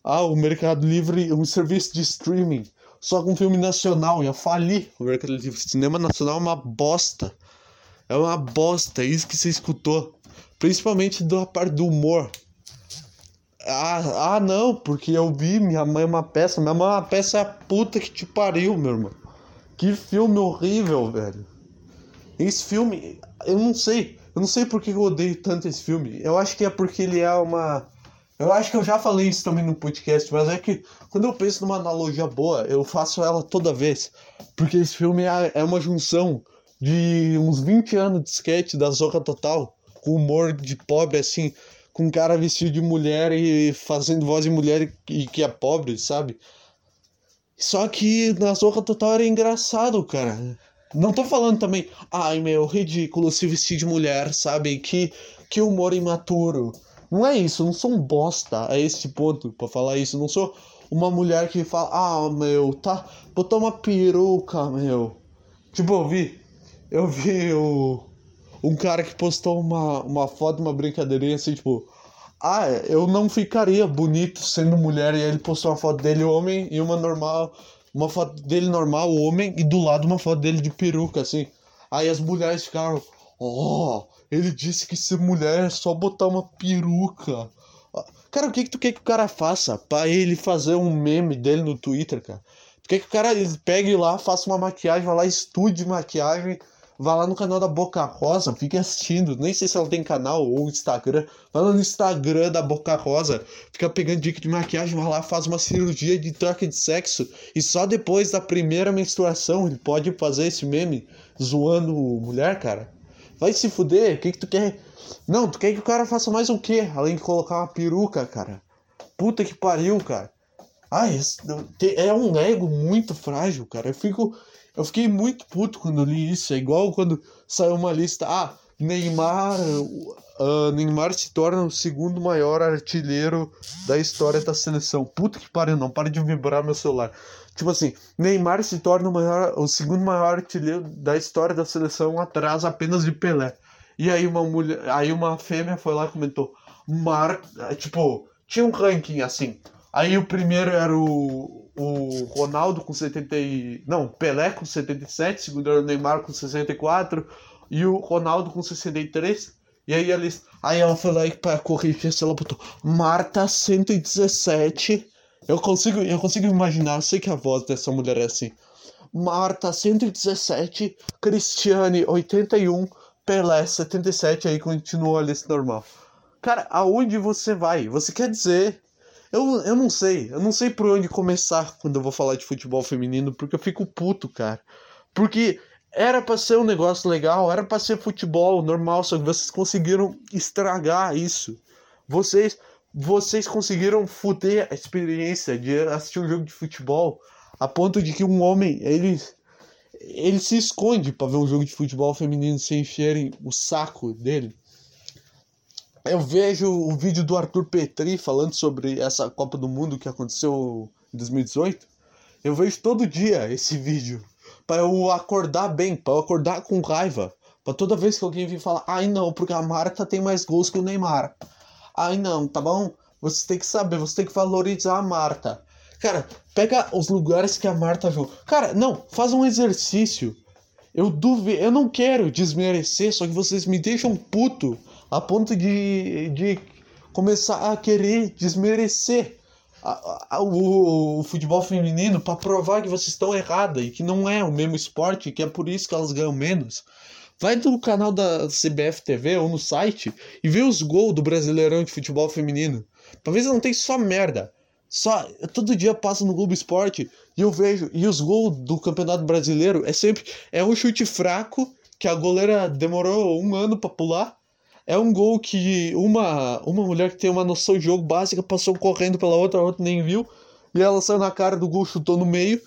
Ah, o Mercado Livre, um serviço de streaming, só com filme nacional, ia falir o Mercado Livre. Cinema nacional é uma bosta. É uma bosta, é isso que você escutou. Principalmente da parte do humor. Ah, ah, não, porque eu vi Minha Mãe é uma peça. Minha Mãe é uma peça é a puta que te pariu, meu irmão. Que filme horrível, velho. Esse filme, eu não sei. Eu não sei porque eu odeio tanto esse filme. Eu acho que é porque ele é uma. Eu acho que eu já falei isso também no podcast, mas é que quando eu penso numa analogia boa, eu faço ela toda vez. Porque esse filme é, é uma junção de uns 20 anos de sketch da Zorra Total, com humor de pobre, assim, com um cara vestido de mulher e fazendo voz de mulher e que é pobre, sabe? Só que na Zorra Total era engraçado, cara. Não tô falando também, ai meu, ridículo se vestir de mulher, sabe? Que, que humor imaturo. Não é isso, não sou um bosta a esse ponto pra falar isso. Não sou uma mulher que fala, ah meu, tá, botou uma peruca, meu. Tipo, eu vi, eu vi o, um cara que postou uma, uma foto, uma brincadeirinha assim, tipo, ah, eu não ficaria bonito sendo mulher. E aí ele postou uma foto dele homem e uma normal uma foto dele normal, homem, e do lado uma foto dele de peruca, assim. Aí as mulheres ficaram, oh, ele disse que ser mulher é só botar uma peruca. Cara, o que, que tu quer que o cara faça pra ele fazer um meme dele no Twitter, cara? Tu quer que o cara pegue lá, faça uma maquiagem, vá lá, estude maquiagem Vá lá no canal da Boca Rosa, fique assistindo. Nem sei se ela tem canal ou Instagram. Vai lá no Instagram da Boca Rosa, fica pegando dica de maquiagem, vai lá, faz uma cirurgia de troca de sexo. E só depois da primeira menstruação ele pode fazer esse meme zoando mulher, cara. Vai se fuder, o que, que tu quer? Não, tu quer que o cara faça mais o quê? Além de colocar uma peruca, cara. Puta que pariu, cara. Ai, é um ego muito frágil, cara. Eu fico. Eu fiquei muito puto quando li isso. É igual quando saiu uma lista. Ah, Neymar. Uh, Neymar se torna o segundo maior artilheiro da história da seleção. Puta que pariu, não para de vibrar meu celular. Tipo assim, Neymar se torna o, maior, o segundo maior artilheiro da história da seleção atrás apenas de Pelé. E aí uma mulher, aí uma fêmea foi lá e comentou: Mar, tipo, tinha um ranking assim. Aí o primeiro era o o Ronaldo com 70 e... não, Pelé com 77, segundo era o Neymar com 64 e o Ronaldo com 63. E aí ela, aí ela foi lá e para corrigir, ela botou Marta 117. Eu consigo, eu consigo imaginar, eu sei que a voz dessa mulher é assim. Marta 117, Cristiane 81, Pelé 77, aí continua a lista normal. Cara, aonde você vai? Você quer dizer eu, eu não sei, eu não sei por onde começar quando eu vou falar de futebol feminino, porque eu fico puto, cara. Porque era para ser um negócio legal, era para ser futebol normal, só que vocês conseguiram estragar isso. Vocês vocês conseguiram fuder a experiência de assistir um jogo de futebol a ponto de que um homem, ele ele se esconde para ver um jogo de futebol feminino sem encherem o saco dele eu vejo o vídeo do Arthur Petri falando sobre essa Copa do Mundo que aconteceu em 2018. Eu vejo todo dia esse vídeo para eu acordar bem, para eu acordar com raiva, para toda vez que alguém vir falar, ai não, porque a Marta tem mais gols que o Neymar. Ai não, tá bom? Você tem que saber, você tem que valorizar a Marta. Cara, pega os lugares que a Marta jogou. Cara, não, faz um exercício. Eu duvido, eu não quero desmerecer, só que vocês me deixam puto a ponto de, de começar a querer desmerecer a, a, o, o, futebol feminino para provar que vocês estão errada e que não é o mesmo esporte, que é por isso que elas ganham menos. Vai no canal da CBF TV ou no site e vê os gols do Brasileirão de futebol feminino. Talvez não tem só merda. Só todo dia passa no Globo Esporte e eu vejo e os gols do Campeonato Brasileiro é sempre é um chute fraco que a goleira demorou um ano para pular é um gol que uma, uma mulher que tem uma noção de jogo básica passou correndo pela outra, a outra nem viu. E ela saiu na cara do gol, chutou no meio.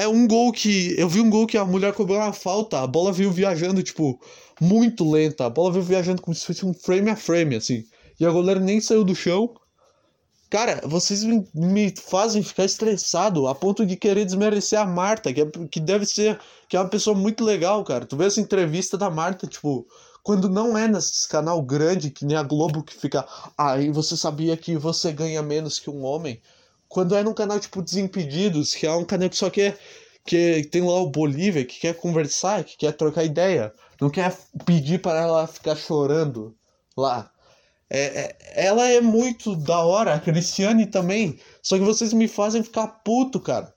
É um gol que. Eu vi um gol que a mulher cobrou uma falta, a bola veio viajando, tipo, muito lenta. A bola veio viajando como se fosse um frame a frame, assim. E a goleira nem saiu do chão. Cara, vocês me, me fazem ficar estressado a ponto de querer desmerecer a Marta, que, é, que deve ser. que é uma pessoa muito legal, cara. Tu vê essa entrevista da Marta, tipo, quando não é nesse canal grande, que nem a Globo, que fica. Aí ah, você sabia que você ganha menos que um homem. Quando é num canal tipo Desimpedidos, que é um canal que só quer. Que tem lá o Bolívia, que quer conversar, que quer trocar ideia. Não quer pedir para ela ficar chorando lá. É, é, ela é muito da hora, a Cristiane também. Só que vocês me fazem ficar puto, cara.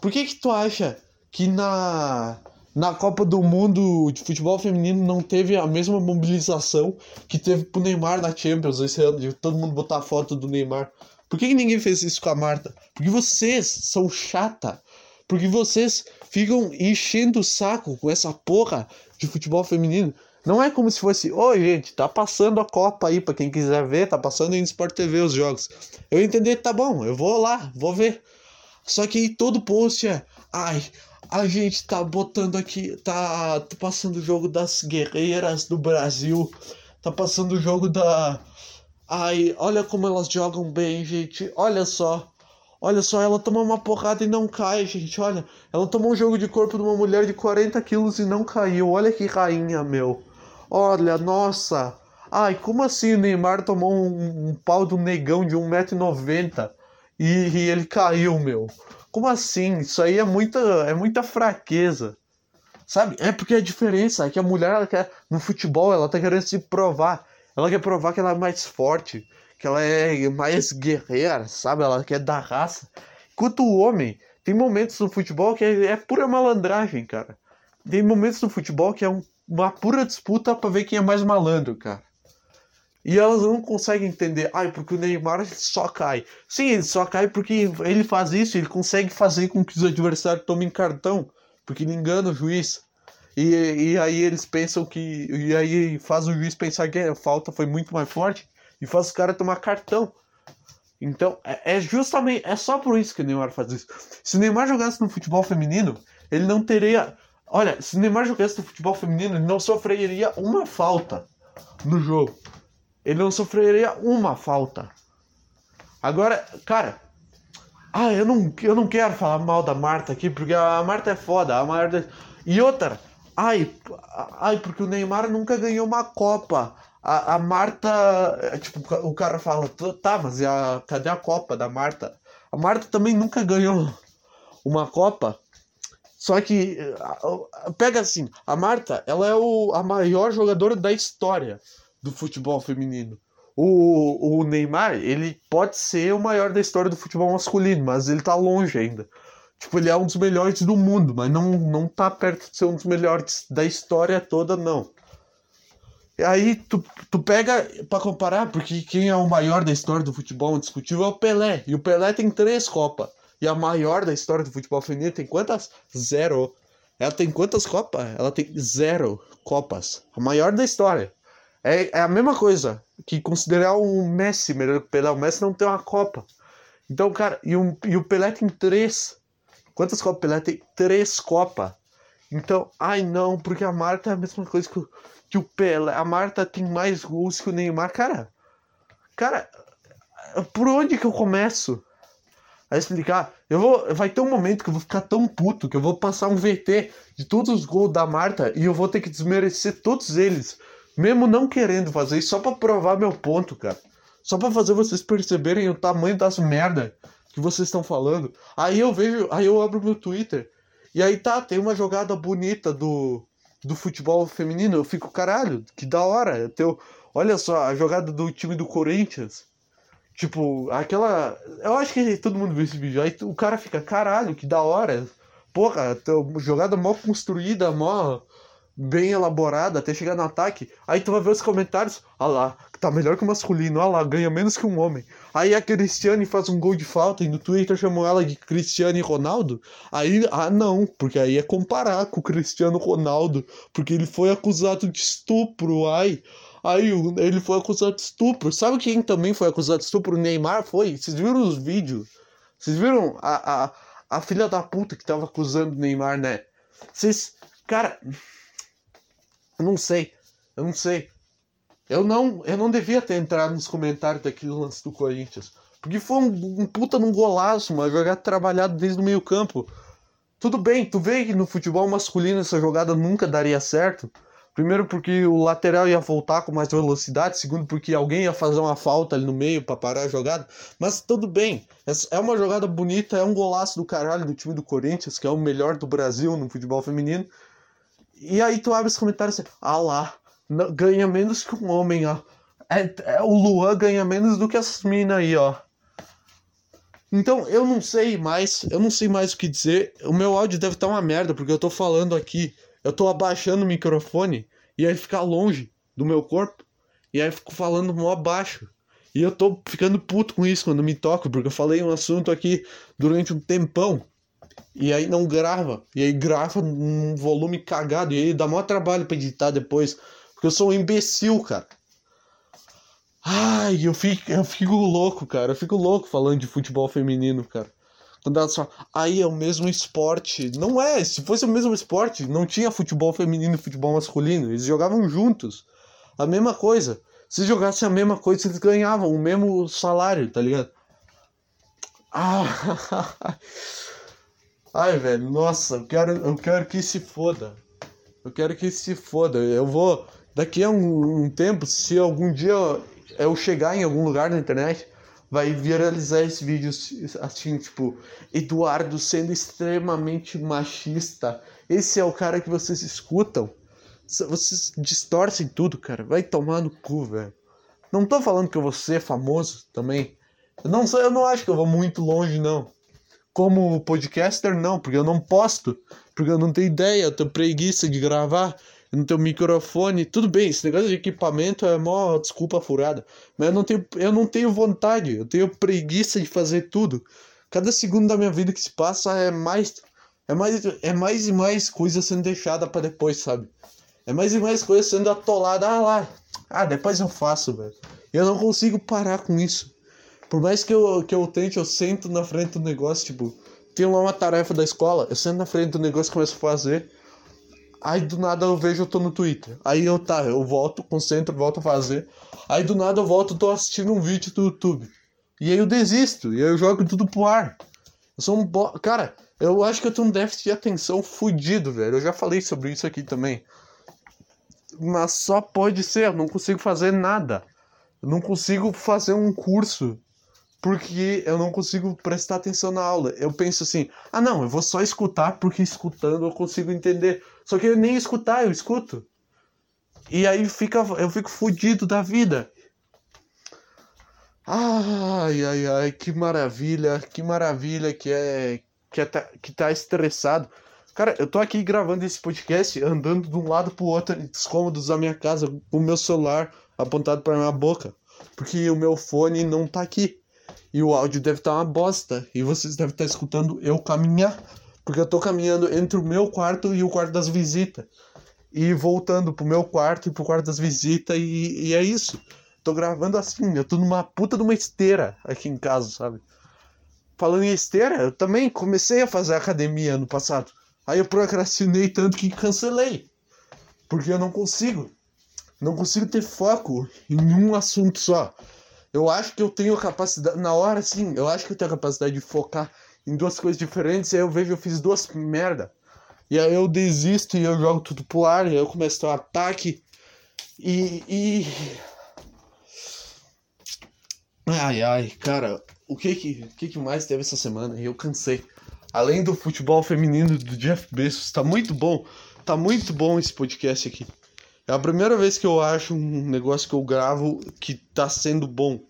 Por que que tu acha que na na Copa do Mundo de futebol feminino não teve a mesma mobilização que teve pro Neymar na Champions esse ano, de todo mundo botar foto do Neymar. Por que, que ninguém fez isso com a Marta? Porque vocês são chata. Porque vocês ficam enchendo o saco com essa porra de futebol feminino. Não é como se fosse, ô oh, gente, tá passando a Copa aí, pra quem quiser ver, tá passando aí no Sport TV os jogos. Eu entendi, tá bom, eu vou lá, vou ver. Só que todo post é, ai, a gente tá botando aqui, tá, tá passando o jogo das guerreiras do Brasil, tá passando o jogo da. Ai, olha como elas jogam bem, gente. Olha só. Olha só, ela toma uma porrada e não cai, gente. Olha, ela tomou um jogo de corpo de uma mulher de 40 quilos e não caiu. Olha que rainha, meu. Olha, nossa. Ai, como assim o Neymar tomou um, um pau do negão de 1,90m e, e ele caiu, meu? Como assim? Isso aí é muita, é muita fraqueza. Sabe? É porque a diferença é que a mulher, ela quer, no futebol, ela tá querendo se provar. Ela quer provar que ela é mais forte, que ela é mais guerreira, sabe? Ela quer dar raça. Enquanto o homem, tem momentos no futebol que é, é pura malandragem, cara. Tem momentos no futebol que é um, uma pura disputa para ver quem é mais malandro, cara. E elas não conseguem entender, ai, porque o Neymar só cai. Sim, ele só cai porque ele faz isso, ele consegue fazer com que os adversários tomem cartão, porque ele engana o juiz. E, e aí eles pensam que. E aí faz o juiz pensar que a falta foi muito mais forte e faz os caras tomar cartão. Então, é, é, justamente. É só por isso que o Neymar faz isso. Se o Neymar jogasse no futebol feminino, ele não teria. Olha, se o Neymar jogasse no futebol feminino, ele não sofreria uma falta no jogo ele não sofreria uma falta. Agora, cara, ah, eu não, eu não quero falar mal da Marta aqui, porque a Marta é foda. A Marta... E outra, ai, ai, porque o Neymar nunca ganhou uma Copa. A, a Marta, é, tipo, o cara fala, tá, mas a, cadê a Copa da Marta? A Marta também nunca ganhou uma Copa. Só que, pega assim, a Marta, ela é o, a maior jogadora da história do futebol feminino. O, o Neymar, ele pode ser o maior da história do futebol masculino, mas ele tá longe ainda. Tipo, ele é um dos melhores do mundo, mas não, não tá perto de ser um dos melhores da história toda, não. E aí tu, tu pega para comparar, porque quem é o maior da história do futebol indiscutível é o Pelé. E o Pelé tem três Copas. E a maior da história do futebol feminino tem quantas? Zero. Ela tem quantas Copas? Ela tem zero Copas. A maior da história. É, é a mesma coisa que considerar o Messi melhor que o Pelé. O Messi não tem uma Copa. Então, cara, e, um, e o Pelé tem três. Quantas Copas o Pelé tem? Três Copas. Então, ai não, porque a Marta é a mesma coisa que o, que o Pelé. A Marta tem mais gols que o Neymar. Cara, cara, por onde que eu começo a explicar? Eu vou, vai ter um momento que eu vou ficar tão puto que eu vou passar um VT de todos os gols da Marta e eu vou ter que desmerecer todos eles mesmo não querendo fazer isso, só pra provar meu ponto, cara. Só pra fazer vocês perceberem o tamanho das merda que vocês estão falando. Aí eu vejo, aí eu abro meu Twitter. E aí tá, tem uma jogada bonita do, do futebol feminino. Eu fico, caralho, que da hora. Teu, olha só, a jogada do time do Corinthians. Tipo, aquela. Eu acho que todo mundo viu esse vídeo. Aí o cara fica, caralho, que da hora. Porra, jogada mó construída, mó bem elaborada até chegar no ataque. Aí tu vai ver os comentários, ah lá, tá melhor que o masculino, ah lá, ganha menos que um homem. Aí a Cristiane faz um gol de falta e no Twitter chamou ela de Cristiane Ronaldo. Aí, ah não, porque aí é comparar com o Cristiano Ronaldo, porque ele foi acusado de estupro, ai. Aí ele foi acusado de estupro. Sabe quem também foi acusado de estupro? O Neymar foi. Vocês viram os vídeos? Vocês viram a, a, a filha da puta que tava acusando o Neymar, né? Vocês. Cara. Eu não sei. Eu não sei. Eu não, eu não devia ter entrado nos comentários daquele lance do Corinthians. Porque foi um, um puta num golaço, uma jogada trabalhada desde o meio campo. Tudo bem, tu vê que no futebol masculino essa jogada nunca daria certo. Primeiro porque o lateral ia voltar com mais velocidade, segundo porque alguém ia fazer uma falta ali no meio para parar a jogada. Mas tudo bem, é uma jogada bonita, é um golaço do caralho do time do Corinthians, que é o melhor do Brasil no futebol feminino. E aí tu abre os comentários assim, ah lá, ganha menos que um homem, ó. É, é, o Luan ganha menos do que essas minas aí, ó. Então, eu não sei mais, eu não sei mais o que dizer. O meu áudio deve estar tá uma merda, porque eu tô falando aqui eu tô abaixando o microfone e aí fica longe do meu corpo. E aí fico falando mó baixo. E eu tô ficando puto com isso quando me toco, porque eu falei um assunto aqui durante um tempão. E aí não grava. E aí grava num volume cagado. E aí dá maior trabalho pra editar depois. Porque eu sou um imbecil, cara. Ai, eu fico, eu fico louco, cara. Eu fico louco falando de futebol feminino, cara. Quando elas falam, aí é o mesmo esporte. Não é, se fosse o mesmo esporte, não tinha futebol feminino e futebol masculino. Eles jogavam juntos. A mesma coisa. Se jogassem a mesma coisa, eles ganhavam o mesmo salário, tá ligado? Ah. Ai, velho, nossa, eu quero, eu quero que se foda. Eu quero que se foda. Eu vou. Daqui a um, um tempo, se algum dia eu chegar em algum lugar na internet vai viralizar esse vídeo assim, tipo, Eduardo sendo extremamente machista. Esse é o cara que vocês escutam. Vocês distorcem tudo, cara. Vai tomar no cu, velho. Não tô falando que eu vou ser famoso também. Eu não, eu não acho que eu vou muito longe, não. Como podcaster, não, porque eu não posto. Porque eu não tenho ideia, eu tenho preguiça de gravar no teu microfone. Tudo bem, esse negócio de equipamento é mó desculpa furada. Mas eu não tenho, eu não tenho vontade, eu tenho preguiça de fazer tudo. Cada segundo da minha vida que se passa é mais. É mais, é mais e mais coisa sendo deixada para depois, sabe? É mais e mais coisa sendo atolada. Ah lá, ah, depois eu faço, velho. Eu não consigo parar com isso. Por mais que eu, que eu tente, eu sento na frente do negócio, tipo, tenho lá uma tarefa da escola, eu sento na frente do negócio e começo a fazer. Aí do nada eu vejo eu tô no Twitter. Aí eu tá, eu volto, concentro, volto a fazer. Aí do nada eu volto, tô assistindo um vídeo do YouTube. E aí eu desisto, e aí eu jogo tudo pro ar. Eu sou um bo... Cara, eu acho que eu tenho um déficit de atenção fudido, velho. Eu já falei sobre isso aqui também. Mas só pode ser, eu não consigo fazer nada. Eu não consigo fazer um curso porque eu não consigo prestar atenção na aula. Eu penso assim: ah, não, eu vou só escutar porque escutando eu consigo entender. Só que eu nem escutar, eu escuto. E aí fica, eu fico fudido da vida. Ai, ai, ai, que maravilha, que maravilha que é que, é, tá, que tá estressado. Cara, eu tô aqui gravando esse podcast, andando de um lado pro outro dos cômodos da minha casa, com o meu celular apontado para minha boca, porque o meu fone não tá aqui. E o áudio deve estar tá uma bosta. E vocês devem estar tá escutando eu caminhar. Porque eu tô caminhando entre o meu quarto e o quarto das visitas. E voltando pro meu quarto e pro quarto das visitas. E, e é isso. Tô gravando assim. Eu tô numa puta de uma esteira aqui em casa, sabe? Falando em esteira, eu também comecei a fazer academia no passado. Aí eu procrastinei tanto que cancelei. Porque eu não consigo. Não consigo ter foco em um assunto só. Eu acho que eu tenho capacidade. Na hora, sim, eu acho que eu tenho a capacidade de focar em duas coisas diferentes. E aí eu vejo, eu fiz duas merda. E aí eu desisto e eu jogo tudo pro ar. E aí eu começo o ataque. E. e... Ai, ai, cara. o que que, que que mais teve essa semana? Eu cansei. Além do futebol feminino do Jeff Bezos, tá muito bom. Tá muito bom esse podcast aqui. É a primeira vez que eu acho um negócio que eu gravo que tá sendo bom.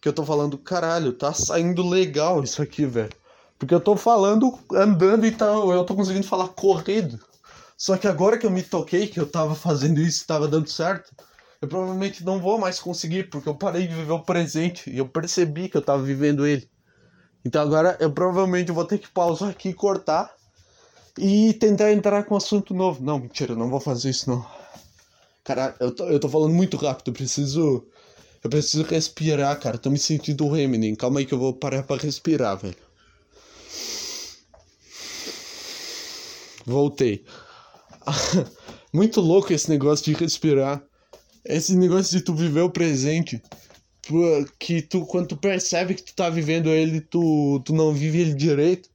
Que eu tô falando, caralho, tá saindo legal isso aqui, velho. Porque eu tô falando, andando e tá, eu tô conseguindo falar corrido. Só que agora que eu me toquei, que eu tava fazendo isso e tava dando certo, eu provavelmente não vou mais conseguir, porque eu parei de viver o presente e eu percebi que eu tava vivendo ele. Então agora eu provavelmente vou ter que pausar aqui cortar e tentar entrar com um assunto novo. Não, mentira, eu não vou fazer isso não. Cara, eu tô, eu tô falando muito rápido, eu preciso. Eu preciso respirar, cara. Tô me sentindo o Eminem. Calma aí que eu vou parar pra respirar, velho. Voltei. muito louco esse negócio de respirar. Esse negócio de tu viver o presente. Que tu, quando tu percebe que tu tá vivendo ele, tu, tu não vive ele direito.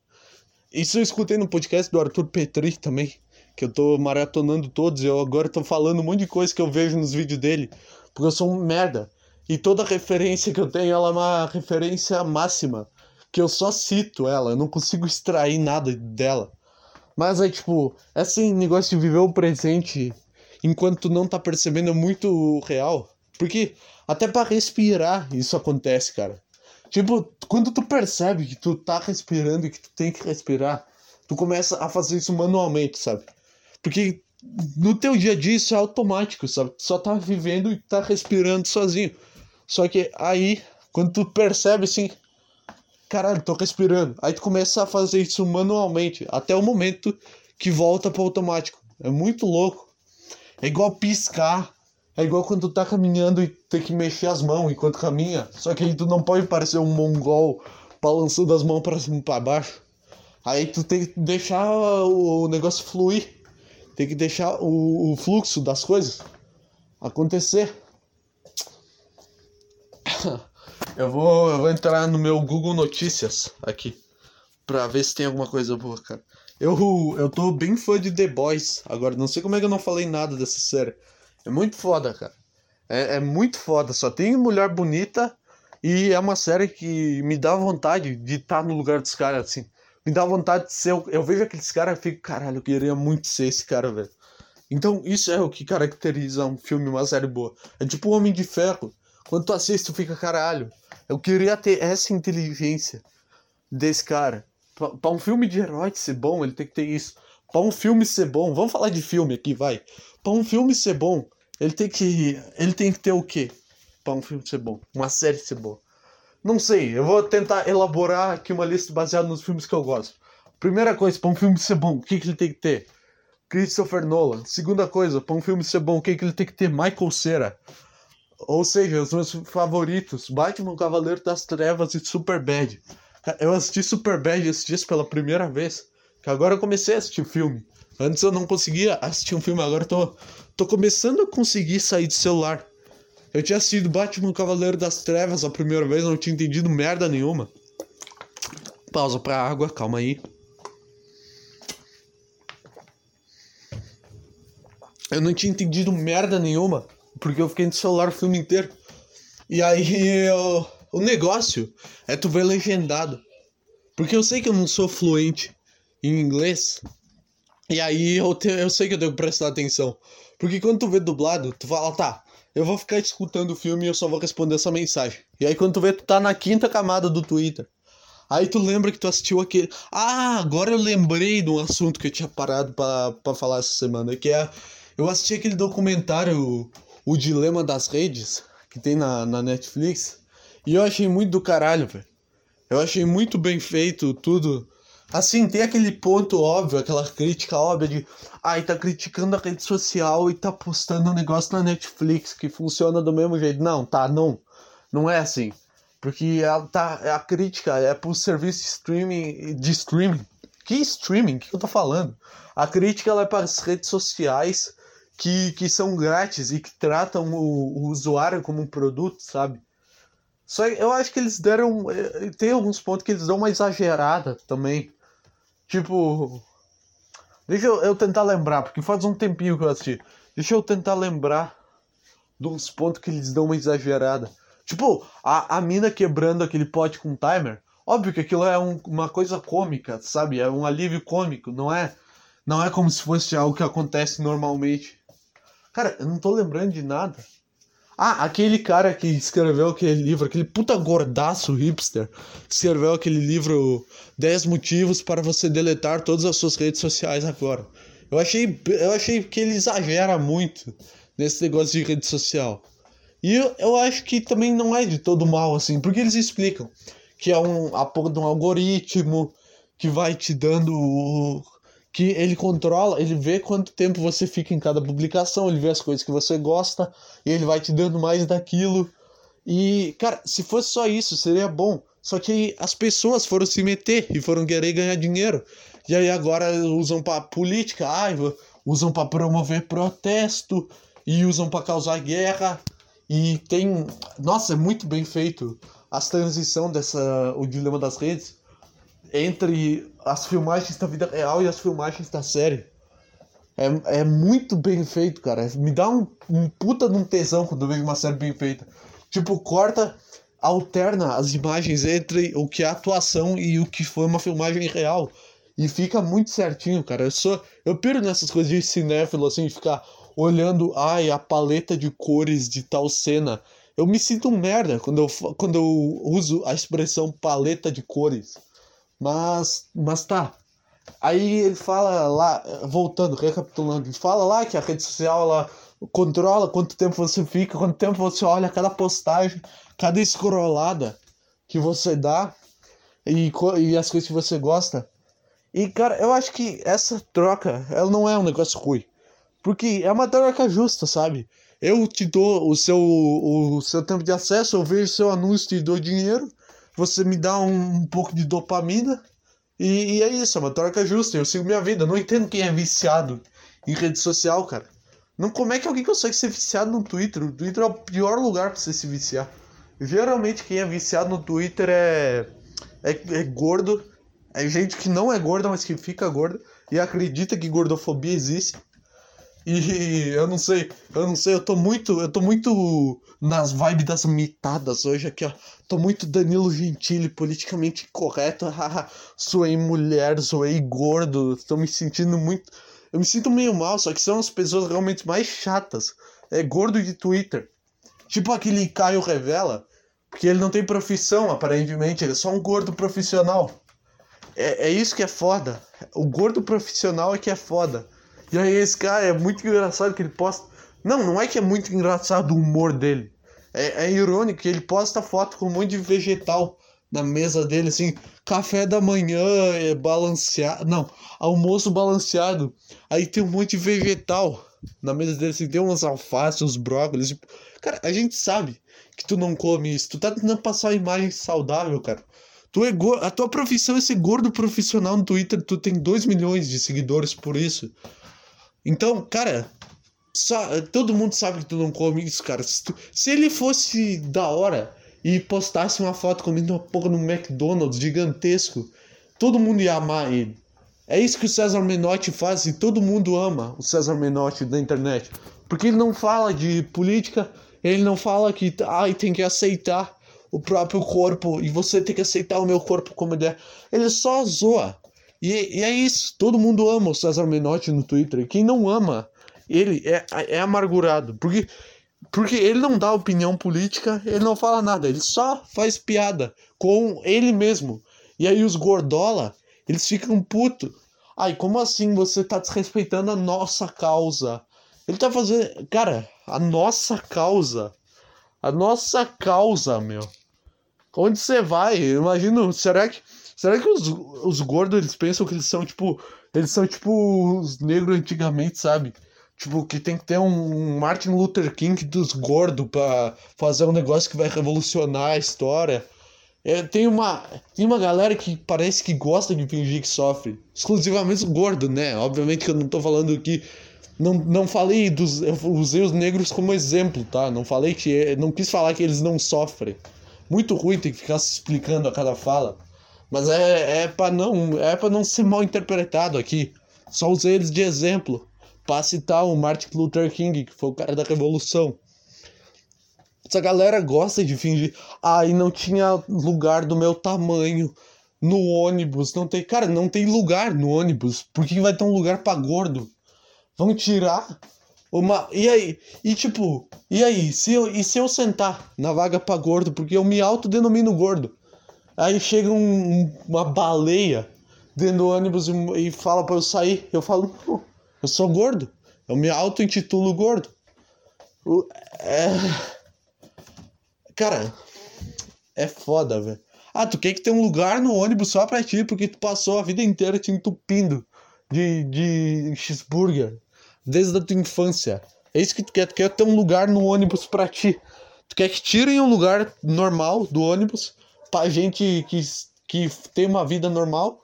Isso eu escutei no podcast do Arthur Petri também que eu tô maratonando todos, eu agora tô falando um monte de coisa que eu vejo nos vídeos dele, porque eu sou um merda. E toda referência que eu tenho, ela é uma referência máxima, que eu só cito ela, eu não consigo extrair nada dela. Mas é tipo, esse negócio de viver o presente enquanto tu não tá percebendo é muito real. Porque até para respirar isso acontece, cara. Tipo, quando tu percebe que tu tá respirando e que tu tem que respirar, tu começa a fazer isso manualmente, sabe? Porque no teu dia a dia isso é automático, sabe? Tu só tá vivendo e tá respirando sozinho. Só que aí, quando tu percebe assim, caralho, tô respirando. Aí tu começa a fazer isso manualmente, até o momento que volta pro automático. É muito louco. É igual piscar. É igual quando tu tá caminhando e tem que mexer as mãos enquanto caminha. Só que aí tu não pode parecer um mongol balançando as mãos para cima e pra baixo. Aí tu tem que deixar o negócio fluir. Tem que deixar o, o fluxo das coisas acontecer. Eu vou, eu vou entrar no meu Google Notícias aqui pra ver se tem alguma coisa boa, cara. Eu, eu tô bem fã de The Boys agora. Não sei como é que eu não falei nada dessa série. É muito foda, cara. É, é muito foda. Só tem mulher bonita e é uma série que me dá vontade de estar tá no lugar dos caras, assim me dá vontade de ser. Eu vejo aqueles caras e fico, caralho, eu queria muito ser esse cara, velho. Então, isso é o que caracteriza um filme, uma série boa. É tipo o Homem de Ferro. Quando tu assiste, tu fica, caralho, eu queria ter essa inteligência desse cara. Pra, pra um filme de herói ser bom, ele tem que ter isso. Pra um filme ser bom, vamos falar de filme aqui, vai. Pra um filme ser bom, ele tem que. Ele tem que ter o quê? Pra um filme ser bom? Uma série ser boa. Não sei, eu vou tentar elaborar aqui uma lista baseada nos filmes que eu gosto. Primeira coisa, para um filme ser bom, o que, que ele tem que ter? Christopher Nolan. Segunda coisa, para um filme ser bom, o que, que ele tem que ter? Michael Cera. Ou seja, os meus favoritos: Batman, Cavaleiro das Trevas e Superbad. Eu assisti Superbad esses dias pela primeira vez. Que agora eu comecei a assistir filme. Antes eu não conseguia assistir um filme, agora eu tô, tô começando a conseguir sair do celular. Eu tinha assistido Batman Cavaleiro das Trevas a primeira vez, não tinha entendido merda nenhuma. Pausa pra água, calma aí. Eu não tinha entendido merda nenhuma, porque eu fiquei no celular o filme inteiro. E aí eu... o negócio é tu ver legendado. Porque eu sei que eu não sou fluente em inglês. E aí eu, te... eu sei que eu tenho que prestar atenção. Porque quando tu vê dublado, tu fala, tá, eu vou ficar escutando o filme e eu só vou responder essa mensagem. E aí quando tu vê, tu tá na quinta camada do Twitter. Aí tu lembra que tu assistiu aquele. Ah, agora eu lembrei de um assunto que eu tinha parado para falar essa semana, que é. Eu assisti aquele documentário, O Dilema das Redes, que tem na, na Netflix. E eu achei muito do caralho, velho. Eu achei muito bem feito tudo. Assim, tem aquele ponto óbvio, aquela crítica óbvia de. Ai, tá criticando a rede social e tá postando um negócio na Netflix que funciona do mesmo jeito. Não, tá, não. Não é assim. Porque a, tá, a crítica é pro serviço de streaming. De streaming. Que streaming? Que eu tô falando? A crítica ela é para as redes sociais que, que são grátis e que tratam o, o usuário como um produto, sabe? Só eu acho que eles deram. Eh, tem alguns pontos que eles dão uma exagerada também. Tipo. Deixa eu, eu, tentar lembrar, porque faz um tempinho que eu assisti. Deixa eu tentar lembrar de uns pontos que eles dão uma exagerada. Tipo, a, a mina quebrando aquele pote com timer. Óbvio que aquilo é um, uma coisa cômica, sabe? É um alívio cômico, não é? Não é como se fosse algo que acontece normalmente. Cara, eu não tô lembrando de nada. Ah, aquele cara que escreveu aquele livro, aquele puta gordaço hipster, escreveu aquele livro 10 motivos para você deletar todas as suas redes sociais agora. Eu achei, eu achei que ele exagera muito nesse negócio de rede social. E eu, eu acho que também não é de todo mal, assim, porque eles explicam que é um, a porra de um algoritmo que vai te dando. Que ele controla, ele vê quanto tempo você fica em cada publicação, ele vê as coisas que você gosta, e ele vai te dando mais daquilo. E, cara, se fosse só isso, seria bom. Só que as pessoas foram se meter e foram querer ganhar dinheiro. E aí agora usam para política, ai, usam para promover protesto e usam para causar guerra. E tem. Nossa, é muito bem feito a transição dessa. O dilema das redes entre as filmagens da vida real e as filmagens da série. É, é muito bem feito, cara. Me dá um, um puta de um tesão quando vejo uma série bem feita. Tipo, corta, alterna as imagens entre o que é atuação e o que foi uma filmagem real. E fica muito certinho, cara. Eu sou. Eu piro nessas coisas de cinéfilo, assim, ficar olhando, ai, a paleta de cores de tal cena. Eu me sinto um merda quando eu, quando eu uso a expressão paleta de cores. Mas, mas tá. Aí ele fala lá, voltando, recapitulando, ele fala lá que a rede social ela controla quanto tempo você fica, quanto tempo você olha cada postagem, cada escrolada que você dá e, e as coisas que você gosta. E cara, eu acho que essa troca, ela não é um negócio ruim. Porque é uma troca justa, sabe? Eu te dou o seu, o seu tempo de acesso, eu vejo seu anúncio, te dou dinheiro, você me dá um, um pouco de dopamina, e, e, é isso, é uma troca justa, eu sigo minha vida. Eu não entendo quem é viciado em rede social, cara. Não, como é que alguém consegue ser viciado no Twitter? O Twitter é o pior lugar pra você se viciar. Geralmente quem é viciado no Twitter é, é, é gordo, é gente que não é gorda, mas que fica gorda e acredita que gordofobia existe. E eu não sei, eu não sei, eu tô muito, eu tô muito nas vibes das mitadas hoje aqui, ó. Tô muito Danilo Gentili, politicamente correto. zoei mulher, zoei gordo. Tô me sentindo muito. Eu me sinto meio mal, só que são as pessoas realmente mais chatas. É gordo de Twitter. Tipo aquele Caio Revela, porque ele não tem profissão, aparentemente, ele é só um gordo profissional. É, é isso que é foda. O gordo profissional é que é foda. E aí esse cara é muito engraçado que ele posta. Não, não é que é muito engraçado o humor dele. É, é irônico que ele posta foto com um monte de vegetal na mesa dele, assim, café da manhã é balanceado. Não, almoço balanceado. Aí tem um monte de vegetal na mesa dele, assim, tem umas alfaces, uns brócolis. Tipo, cara, a gente sabe que tu não come isso. Tu tá tentando passar uma imagem saudável, cara. Tu é go... A tua profissão é ser gordo profissional no Twitter, tu tem 2 milhões de seguidores por isso. Então, cara, só, todo mundo sabe que tu não come isso, cara. Se, tu, se ele fosse da hora e postasse uma foto comendo uma porra no McDonald's gigantesco, todo mundo ia amar ele. É isso que o César Menotti faz e todo mundo ama o César Menotti da internet. Porque ele não fala de política, ele não fala que ai, tem que aceitar o próprio corpo e você tem que aceitar o meu corpo como ele é. Ele só zoa. E, e, é isso, todo mundo ama o César Menotti no Twitter. E quem não ama ele é, é amargurado. Porque, porque ele não dá opinião política, ele não fala nada, ele só faz piada com ele mesmo. E aí os gordola, eles ficam puto. Ai, como assim você tá desrespeitando a nossa causa? Ele tá fazendo. Cara, a nossa causa. A nossa causa, meu. Onde você vai? Imagino, será que Será que os, os gordos eles pensam que eles são tipo. Eles são tipo os negros antigamente, sabe? Tipo, que tem que ter um Martin Luther King dos gordos pra fazer um negócio que vai revolucionar a história. É, tem, uma, tem uma galera que parece que gosta de fingir que sofre. Exclusivamente os gordos, né? Obviamente que eu não tô falando aqui. Não, não falei dos. Eu usei os negros como exemplo, tá? Não falei que. Não quis falar que eles não sofrem. Muito ruim ter que ficar se explicando a cada fala. Mas é, é para não é para não ser mal interpretado aqui. Só usei eles de exemplo para citar o Martin Luther King, que foi o cara da revolução. Essa galera gosta de fingir. Ah, e não tinha lugar do meu tamanho no ônibus. Não tem. Cara, não tem lugar no ônibus. Por que vai ter um lugar pra gordo? Vão tirar uma. E aí? E tipo, e aí? Se eu, e se eu sentar na vaga pra gordo? Porque eu me autodenomino gordo. Aí chega um, uma baleia dentro do ônibus e, e fala pra eu sair. Eu falo, eu sou gordo. Eu me auto-intitulo gordo. É... Cara, é foda, velho. Ah, tu quer que tenha um lugar no ônibus só pra ti, porque tu passou a vida inteira te entupindo de, de cheeseburger desde a tua infância. É isso que tu quer. Tu quer ter um lugar no ônibus pra ti. Tu quer que tirem um lugar normal do ônibus pra gente que, que tem uma vida normal,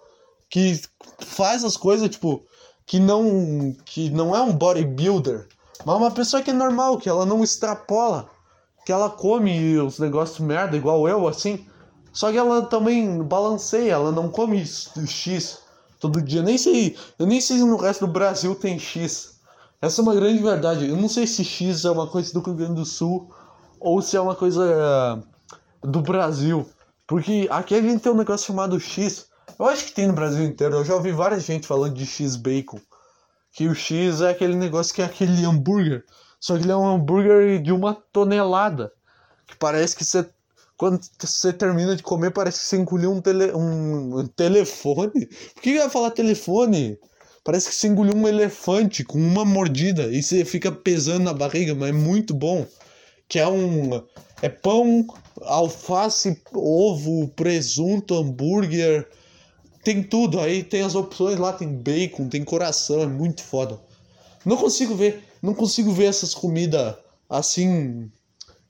que faz as coisas, tipo, que não, que não é um bodybuilder, mas uma pessoa que é normal, que ela não extrapola que ela come os negócios merda, igual eu, assim. Só que ela também balanceia, ela não come X todo dia. Nem sei, eu nem sei se no resto do Brasil tem X. Essa é uma grande verdade. Eu não sei se X é uma coisa do Rio Grande do Sul ou se é uma coisa uh, do Brasil. Porque aqui a gente tem um negócio chamado X. Eu acho que tem no Brasil inteiro. Eu já ouvi várias gente falando de X bacon. Que o X é aquele negócio que é aquele hambúrguer só que ele é um hambúrguer de uma tonelada. Que parece que você. Quando você termina de comer, parece que você engoliu um, tele, um, telefone. Por que eu ia falar telefone? Parece que você engoliu um elefante com uma mordida e você fica pesando na barriga, mas é muito bom. Que é um. É pão, alface, ovo, presunto, hambúrguer. Tem tudo. Aí tem as opções lá, tem bacon, tem coração, é muito foda. Não consigo ver não consigo ver essas comidas assim.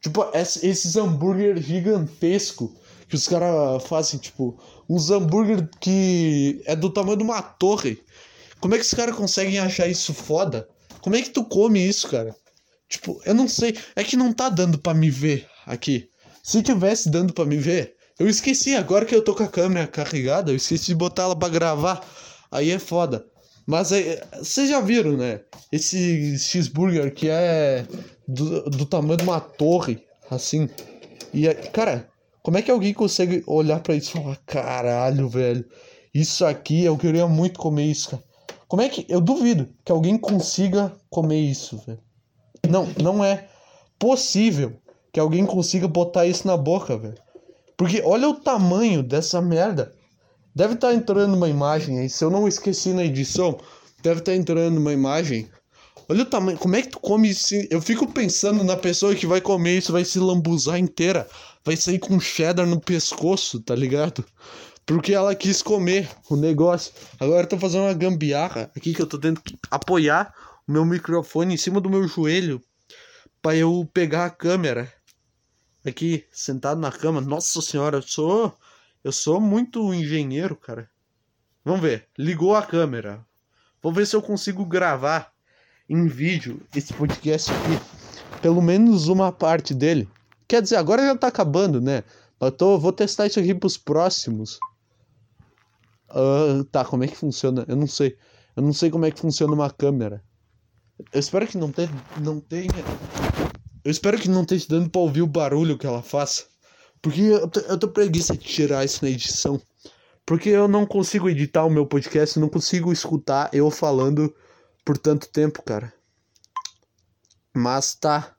Tipo, esses hambúrguer gigantesco que os caras fazem, tipo, uns hambúrguer que é do tamanho de uma torre. Como é que os caras conseguem achar isso foda? Como é que tu come isso, cara? Tipo, eu não sei. É que não tá dando para me ver aqui. Se tivesse dando para me ver, eu esqueci. Agora que eu tô com a câmera carregada, eu esqueci de botar ela pra gravar. Aí é foda. Mas é, vocês já viram, né? Esse cheeseburger que é do, do tamanho de uma torre, assim. E, cara, como é que alguém consegue olhar para isso e falar: caralho, velho, isso aqui eu queria muito comer isso, cara. Como é que. Eu duvido que alguém consiga comer isso, velho. Não, não é possível que alguém consiga botar isso na boca, velho. Porque olha o tamanho dessa merda. Deve estar tá entrando uma imagem aí. Se eu não esqueci na edição, deve estar tá entrando uma imagem. Olha o tamanho. Como é que tu come isso? Eu fico pensando na pessoa que vai comer isso, vai se lambuzar inteira. Vai sair com cheddar no pescoço, tá ligado? Porque ela quis comer o negócio. Agora eu tô fazendo uma gambiarra aqui que eu tô tendo que apoiar o meu microfone em cima do meu joelho para eu pegar a câmera. Aqui, sentado na cama. Nossa senhora, eu sou eu sou muito engenheiro, cara. Vamos ver. Ligou a câmera. Vou ver se eu consigo gravar em vídeo esse podcast aqui. Pelo menos uma parte dele. Quer dizer, agora já tá acabando, né? Eu tô, vou testar isso aqui pros próximos. Uh, tá, como é que funciona? Eu não sei. Eu não sei como é que funciona uma câmera. Eu espero que não tenha. Não tenha. Eu espero que não esteja dando pra ouvir o barulho que ela faça. Porque eu tô, eu tô preguiça de tirar isso na edição. Porque eu não consigo editar o meu podcast, não consigo escutar eu falando por tanto tempo, cara. Mas tá.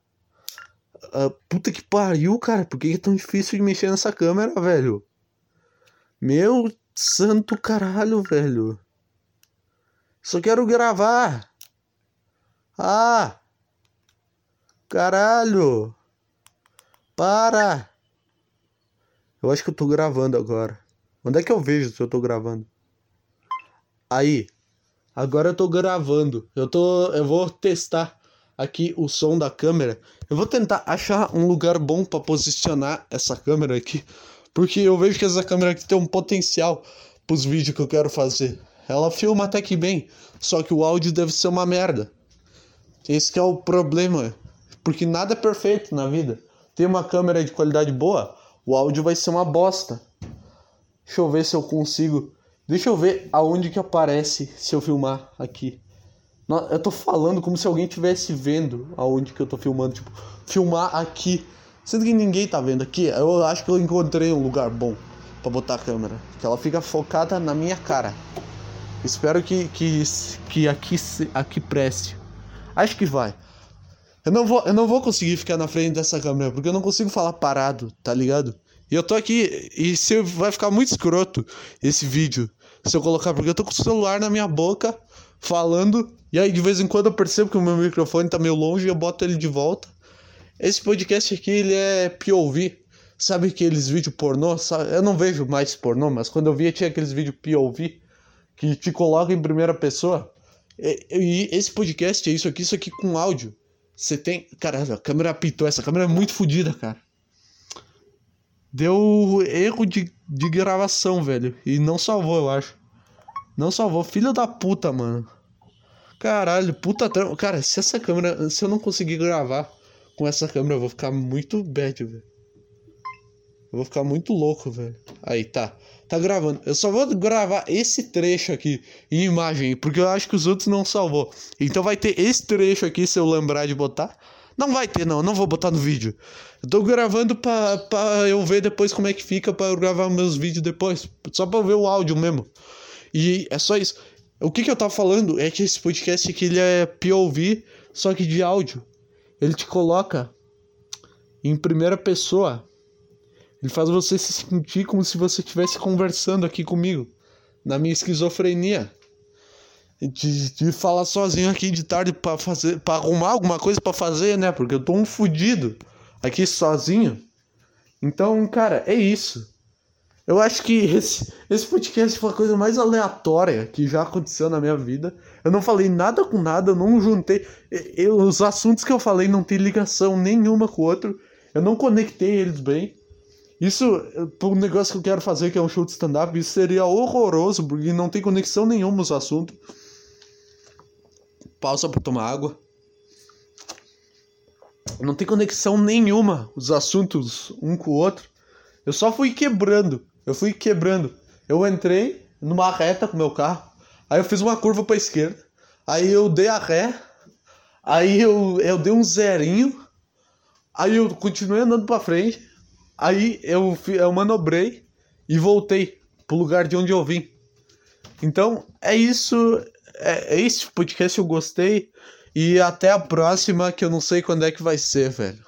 Uh, puta que pariu, cara. Por que é tão difícil de mexer nessa câmera, velho? Meu santo caralho, velho. Só quero gravar. Ah! Caralho! Para! Eu acho que eu tô gravando agora. Onde é que eu vejo se eu tô gravando? Aí. Agora eu tô gravando. Eu tô. Eu vou testar aqui o som da câmera. Eu vou tentar achar um lugar bom para posicionar essa câmera aqui. Porque eu vejo que essa câmera aqui tem um potencial pros vídeos que eu quero fazer. Ela filma até que bem. Só que o áudio deve ser uma merda. Esse é o problema. Porque nada é perfeito na vida. Tem uma câmera de qualidade boa, o áudio vai ser uma bosta. Deixa eu ver se eu consigo. Deixa eu ver aonde que aparece se eu filmar aqui. Eu tô falando como se alguém estivesse vendo aonde que eu tô filmando. Tipo, filmar aqui. Sendo que ninguém tá vendo aqui, eu acho que eu encontrei um lugar bom para botar a câmera. Que ela fica focada na minha cara. Espero que, que, que aqui, aqui preste. Acho que vai. Eu não, vou, eu não vou conseguir ficar na frente dessa câmera, porque eu não consigo falar parado, tá ligado? E eu tô aqui, e se vai ficar muito escroto esse vídeo, se eu colocar, porque eu tô com o celular na minha boca, falando, e aí de vez em quando eu percebo que o meu microfone tá meio longe e eu boto ele de volta. Esse podcast aqui, ele é POV. Sabe aqueles vídeos pornô? Eu não vejo mais pornô, mas quando eu via tinha aqueles vídeos POV que te colocam em primeira pessoa. E, e, esse podcast é isso aqui, isso aqui com áudio. Você tem. Caralho, a câmera apitou. Essa câmera é muito fodida, cara. Deu erro de, de gravação, velho. E não salvou, eu acho. Não salvou. Filho da puta, mano. Caralho, puta trampa. Cara, se essa câmera. Se eu não conseguir gravar com essa câmera, eu vou ficar muito bad, velho. Eu vou ficar muito louco, velho. Aí, tá. Tá gravando. Eu só vou gravar esse trecho aqui em imagem, porque eu acho que os outros não salvou. Então vai ter esse trecho aqui, se eu lembrar de botar. Não vai ter, não. Eu não vou botar no vídeo. Eu tô gravando pra, pra eu ver depois como é que fica pra eu gravar meus vídeos depois. Só pra eu ver o áudio mesmo. E é só isso. O que que eu tava falando é que esse podcast aqui ele é POV, só que de áudio. Ele te coloca em primeira pessoa. Ele faz você se sentir como se você estivesse conversando aqui comigo. Na minha esquizofrenia de, de falar sozinho aqui de tarde para fazer, para arrumar alguma coisa para fazer, né? Porque eu tô um fudido aqui sozinho. Então, cara, é isso. Eu acho que esse, esse podcast foi a coisa mais aleatória que já aconteceu na minha vida. Eu não falei nada com nada, eu não juntei. Eu, os assuntos que eu falei não tem ligação nenhuma com o outro. Eu não conectei eles bem. Isso, por um negócio que eu quero fazer, que é um show de stand-up, isso seria horroroso, porque não tem conexão nenhuma os assuntos pausa para tomar água. Não tem conexão nenhuma os assuntos um com o outro. Eu só fui quebrando. Eu fui quebrando. Eu entrei numa reta com meu carro. Aí eu fiz uma curva para esquerda. Aí eu dei a ré. Aí eu, eu dei um zerinho. Aí eu continuei andando para frente. Aí eu, eu manobrei e voltei pro lugar de onde eu vim. Então é isso é, é esse podcast eu gostei. E até a próxima, que eu não sei quando é que vai ser, velho.